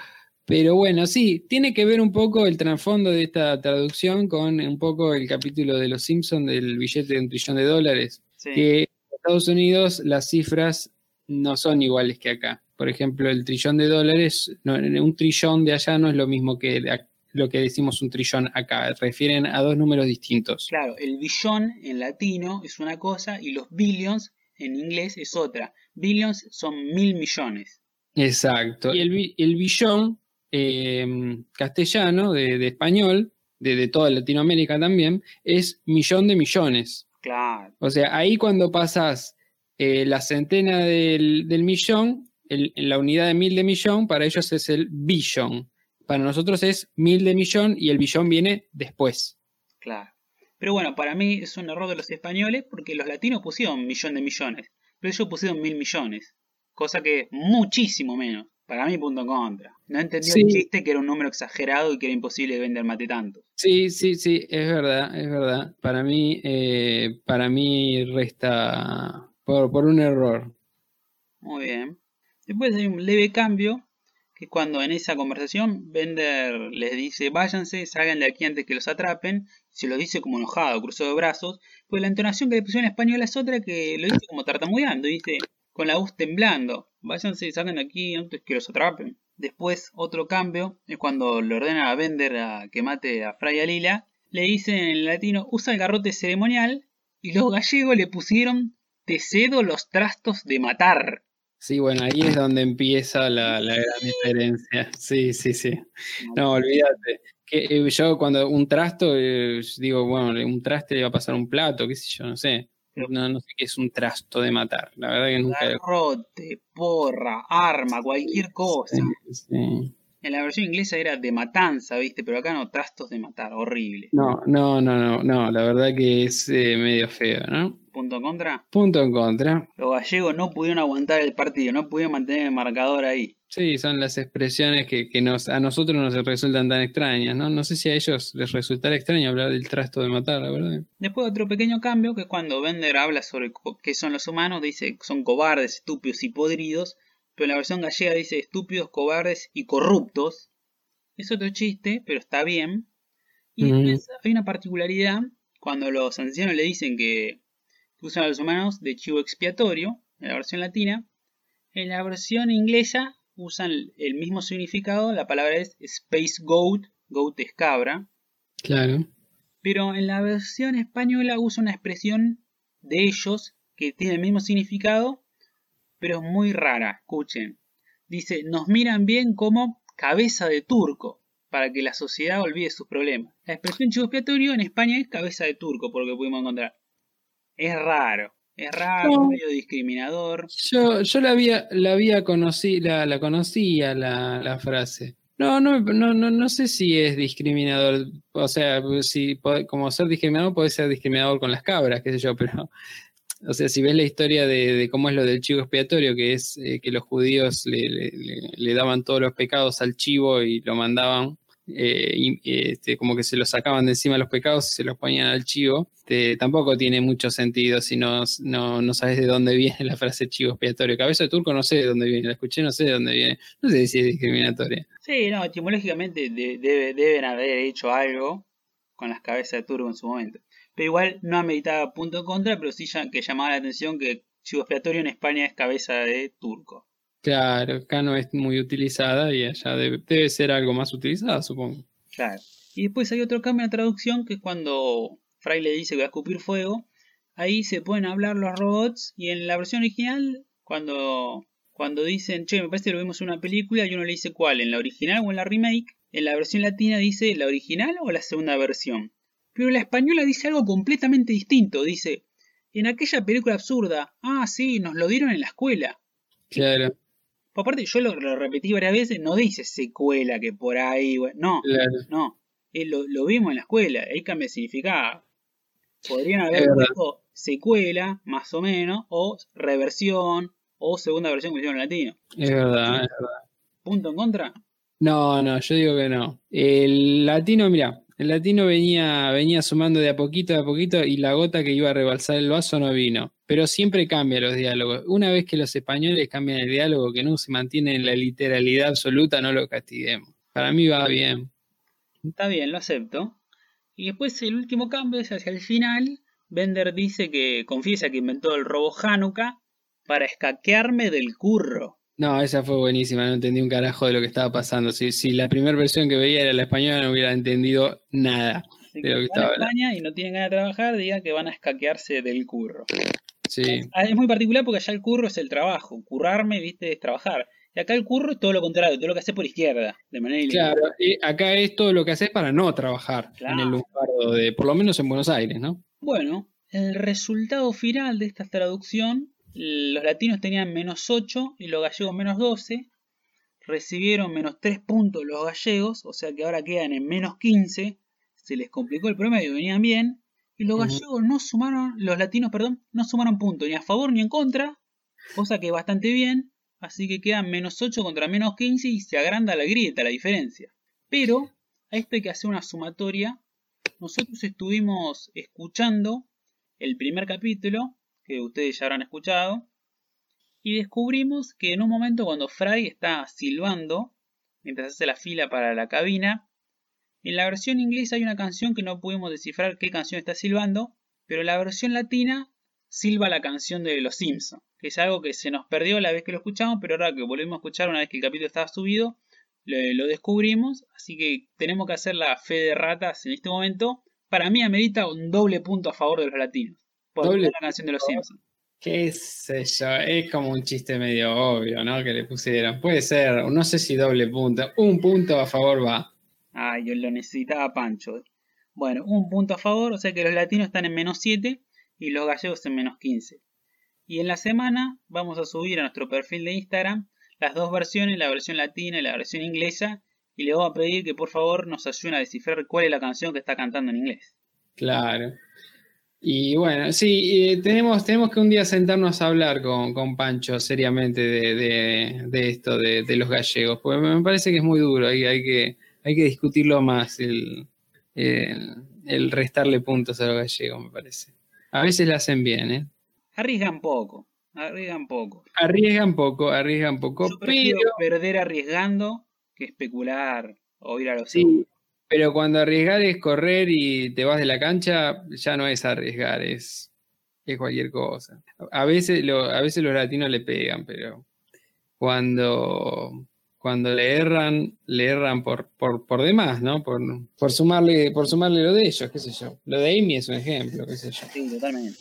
Pero bueno, sí, tiene que ver un poco el trasfondo de esta traducción con un poco el capítulo de Los Simpsons del billete de un trillón de dólares. Que en Estados Unidos las cifras no son iguales que acá. Por ejemplo, el trillón de dólares, un trillón de allá no es lo mismo que lo que decimos un trillón acá. Refieren a dos números distintos. Claro, el billón en latino es una cosa y los billions en inglés es otra. Billions son mil millones. Exacto. Y el, el billón eh, castellano, de, español, de, toda Latinoamérica también, es millón de millones. Claro. O sea, ahí cuando pasas eh, la centena del, millón, la unidad de mil de millón, para ellos es el billón. Para nosotros es mil de millón y el billón viene después. Claro. Pero bueno, para mí es un error de los españoles porque los latinos pusieron millón de millones, pero ellos pusieron mil millones, cosa que es muchísimo menos. Para mí, punto en contra. No entendió el chiste que era un número exagerado y que era imposible vender mate tanto. Sí, sí, sí, es verdad, es verdad. Para mí, eh, para mí resta por, un error. Muy bien. Después hay un leve cambio, que cuando en esa conversación Bender les dice, váyanse, salgan de aquí antes que los atrapen. Se lo dice como enojado, cruzado de brazos. Pues la entonación que le pusieron en español es otra que lo dice como tartamudeando, dice, con la voz temblando. Váyanse salgan de aquí antes que los atrapen. Después, otro cambio es cuando le ordena a Bender a que mate a Fray Lila. Le dicen en latino, usa el garrote ceremonial. Y los gallegos le pusieron, te cedo los trastos de matar. Sí, bueno, ahí es donde empieza la, gran diferencia. Sí, sí, sí. No, olvídate. Que, eh, yo cuando un trasto, eh, digo, bueno, un traste le va a pasar un plato, qué sé yo, no sé. No, no sé qué es un trasto de matar. La verdad que nunca. Garrote, porra, arma, cualquier cosa. En la versión inglesa era de matanza, ¿viste? Pero acá no, trastos de matar, horrible. No, no, no, no, no. La verdad que es eh, medio feo, ¿no? ¿Punto en contra? Punto en contra. Los gallegos no pudieron aguantar el partido, no pudieron mantener el marcador ahí. Sí, son las expresiones que, nos, a nosotros nos resultan tan extrañas, ¿no? No sé si a ellos les resultará extraño hablar del trasto de matar, la verdad. Después otro pequeño cambio, que cuando Bender habla sobre qué son los humanos, dice que son cobardes, estúpidos y podridos, pero en la versión gallega dice estúpidos, cobardes y corruptos. Es otro chiste, pero está bien. Y hay una particularidad, cuando los ancianos le dicen que usan a los humanos de chivo expiatorio, en la versión latina, en la versión inglesa usan el mismo significado, la palabra es Space Goat, goat es cabra. Claro. Pero en la versión española usa una expresión de ellos que tiene el mismo significado, pero es muy rara, escuchen. Dice, nos miran bien como cabeza de turco, para que la sociedad olvide sus problemas. La expresión chivo expiatorio en España es cabeza de turco, por lo que pudimos encontrar. Es raro. Es raro, medio discriminador. Yo, yo la había, la había conocido, la, conocía la, frase. No, no, no, no, no sé si es discriminador. O sea, si como ser discriminador puede ser discriminador con las cabras, qué sé yo, pero o sea, si ves la historia de, cómo es lo del chivo expiatorio, que es eh, que los judíos le, daban todos los pecados al chivo y lo mandaban eh, este, como que se lo sacaban de encima los pecados y se los ponían al chivo, este, tampoco tiene mucho sentido si no, no, sabes de dónde viene la frase chivo expiatorio. Cabeza de turco no sé de dónde viene, la escuché, no sé de dónde viene, no sé si es discriminatoria. Sí, no, etimológicamente deben haber hecho algo con las cabezas de turco en su momento. Pero igual no ameritaba punto en contra, pero sí que llamaba la atención que chivo expiatorio en España es cabeza de turco. Claro, acá no es muy utilizada y allá debe, ser algo más utilizada, supongo. Claro. Y después hay otro cambio en la traducción que es cuando Fry le dice que va a escupir fuego. Ahí se pueden hablar los robots y en la versión original, cuando, cuando dicen, che, me parece que lo vimos en una película y uno le dice cuál, en la original o en la remake, en la versión latina dice la original o la segunda versión. Pero la española dice algo completamente distinto, dice, en aquella película absurda, ah, sí, nos lo dieron en la escuela. Claro. Por aparte, yo lo, repetí varias veces, no dice secuela que por ahí, no, no, lo, vimos en la escuela, ahí cambia de significado. Podrían haber puesto secuela, más o menos, o reversión, o segunda versión que hicieron en latino. Es verdad, es verdad. ¿Punto en contra? No, no, yo digo que no. El latino, mira, el latino venía, sumando de a poquito, a poquito, y la gota que iba a rebalsar el vaso no vino. Pero siempre cambia los diálogos. Una vez que los españoles cambian el diálogo, que no se mantiene en la literalidad absoluta, no lo castiguemos. Para mí va bien. Está bien, lo acepto. Y después el último cambio es hacia el final. Bender dice que confiesa que inventó el robo Hanukkah para escaquearme del curro. No, esa fue buenísima, no entendí un carajo de lo que estaba pasando. Si, si la primera versión que veía era la española, no hubiera entendido nada. De lo que si van a estaba España y no tienen ganas de trabajar, digan que van a escaquearse del curro. Sí, Ah, Es muy particular porque allá el curro es el trabajo. Currarme, viste, es trabajar. Y acá el curro es todo lo contrario, todo lo que hace por izquierda, de manera claro. Y acá es todo lo que haces para no trabajar Claro. en el lunfardo de, por lo menos en Buenos Aires, ¿no? Bueno, el resultado final de esta traducción, los latinos tenían menos 8 y los gallegos menos 12. Recibieron menos 3 puntos los gallegos, o sea que ahora quedan en menos 15. Se les complicó el promedio, venían bien. Y los gallegos no sumaron, los latinos, perdón, no sumaron puntos ni a favor ni en contra, cosa que bastante bien. Así que quedan menos 8 contra menos 15 y se agranda la grieta, la diferencia. Pero a esto hay que hacer una sumatoria nosotros estuvimos escuchando el primer capítulo, que ustedes ya habrán escuchado, y descubrimos que en un momento cuando Fry está silbando, mientras hace la fila para la cabina, en la versión inglesa hay una canción que no pudimos descifrar qué canción está silbando, pero la versión latina silba la canción de Los Simpsons, que es algo que se nos perdió la vez que lo escuchamos, pero ahora que volvimos a escuchar una vez que el capítulo estaba subido, le- lo descubrimos, así que tenemos que hacer la fe de ratas en este momento. Para mí amerita un doble punto a favor de los latinos. Por Doble la canción de los. Simpsons. Qué sé yo, es como un chiste medio obvio, ¿no? Que le pusieron. Puede ser, no sé si doble punto. Un punto a favor va. Ay, yo lo necesitaba Pancho. Bueno, un punto a favor, o sea que los latinos están en menos 7 y los gallegos en menos 15. Y en la semana vamos a subir a nuestro perfil de Instagram las dos versiones, la versión latina y la versión inglesa, y le vamos a pedir que por favor nos ayuden a descifrar cuál es la canción que está cantando en inglés. Claro. Y bueno, sí, eh, tenemos, tenemos que un día sentarnos a hablar con, con Pancho seriamente de, de- de esto, de, de los gallegos, porque me parece que es muy duro, hay, hay, que, hay que discutirlo más, el, el, el restarle puntos a los gallegos, me parece. A veces lo hacen bien, ¿eh? Arriesgan poco, arriesgan poco. Arriesgan poco, arriesgan poco, Yo prefiero pero, perder arriesgando que especular o ir a los sí, pero cuando arriesgar es correr y te vas de la cancha, ya no es arriesgar, es, es cualquier cosa. A veces, lo- a veces los latinos le pegan, pero cuando, cuando le erran, le erran por, por, por demás, ¿no? Por, por, sumarle, por sumarle lo de ellos, qué sé yo. Lo de Amy es un ejemplo, qué sé yo. Sí, totalmente.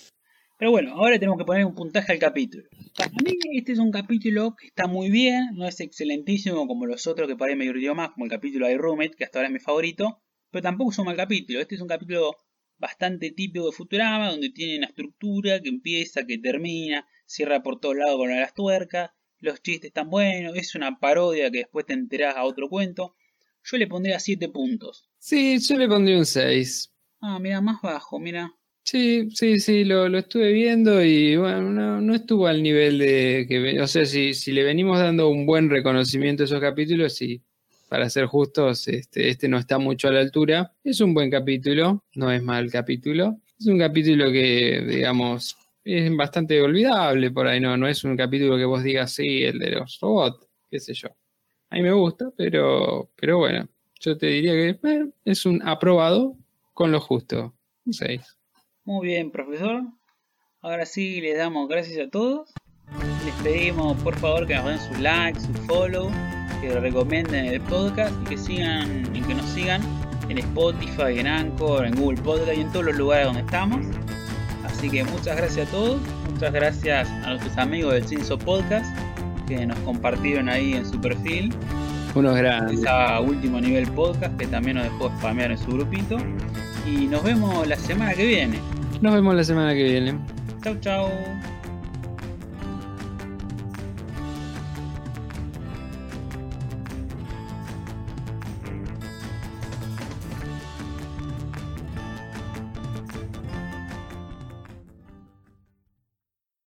Pero bueno, ahora tenemos que poner un puntaje al capítulo. Para mí este es un capítulo que está muy bien, no es excelentísimo como los otros que por ahí me divirtió más, como el capítulo de Roommate, que hasta ahora es mi favorito, pero tampoco es un mal capítulo. Este es un capítulo bastante típico de Futurama, donde tiene una estructura que empieza, que termina, cierra por todos lados con las tuercas, los chistes están buenos, es una parodia que después te enterás a otro cuento. Yo le pondría 7 puntos. Sí, yo le pondría un 6. Ah, mira, más bajo, mira. Sí, sí, sí, lo, lo estuve viendo y bueno, no, no estuvo al nivel de que, o sea, si, si le venimos dando un buen reconocimiento a esos capítulos, sí, para ser justos, este, este no está mucho a la altura. Es un buen capítulo, no es mal capítulo. Es un capítulo que, digamos, es bastante olvidable por ahí, no, no es un capítulo que vos digas, sí, el de los robots, qué sé yo. A mí me gusta, pero, pero bueno, yo te diría que bueno, es un aprobado con lo justo, un 6. Muy bien, profesor. Ahora sí, les damos gracias a todos. Les pedimos por favor que nos den su like, su follow, que recomienden el podcast y que sigan y que nos sigan en Spotify, en Anchor, en Google Podcast y en todos los lugares donde estamos. Así que muchas gracias a todos, muchas gracias a nuestros amigos del Cinso Podcast que nos compartieron ahí en su perfil Unos grandes. esa último nivel podcast que también nos dejó spamear en su grupito. Y nos vemos la semana que viene. Nos vemos la semana que viene. Chau, chau.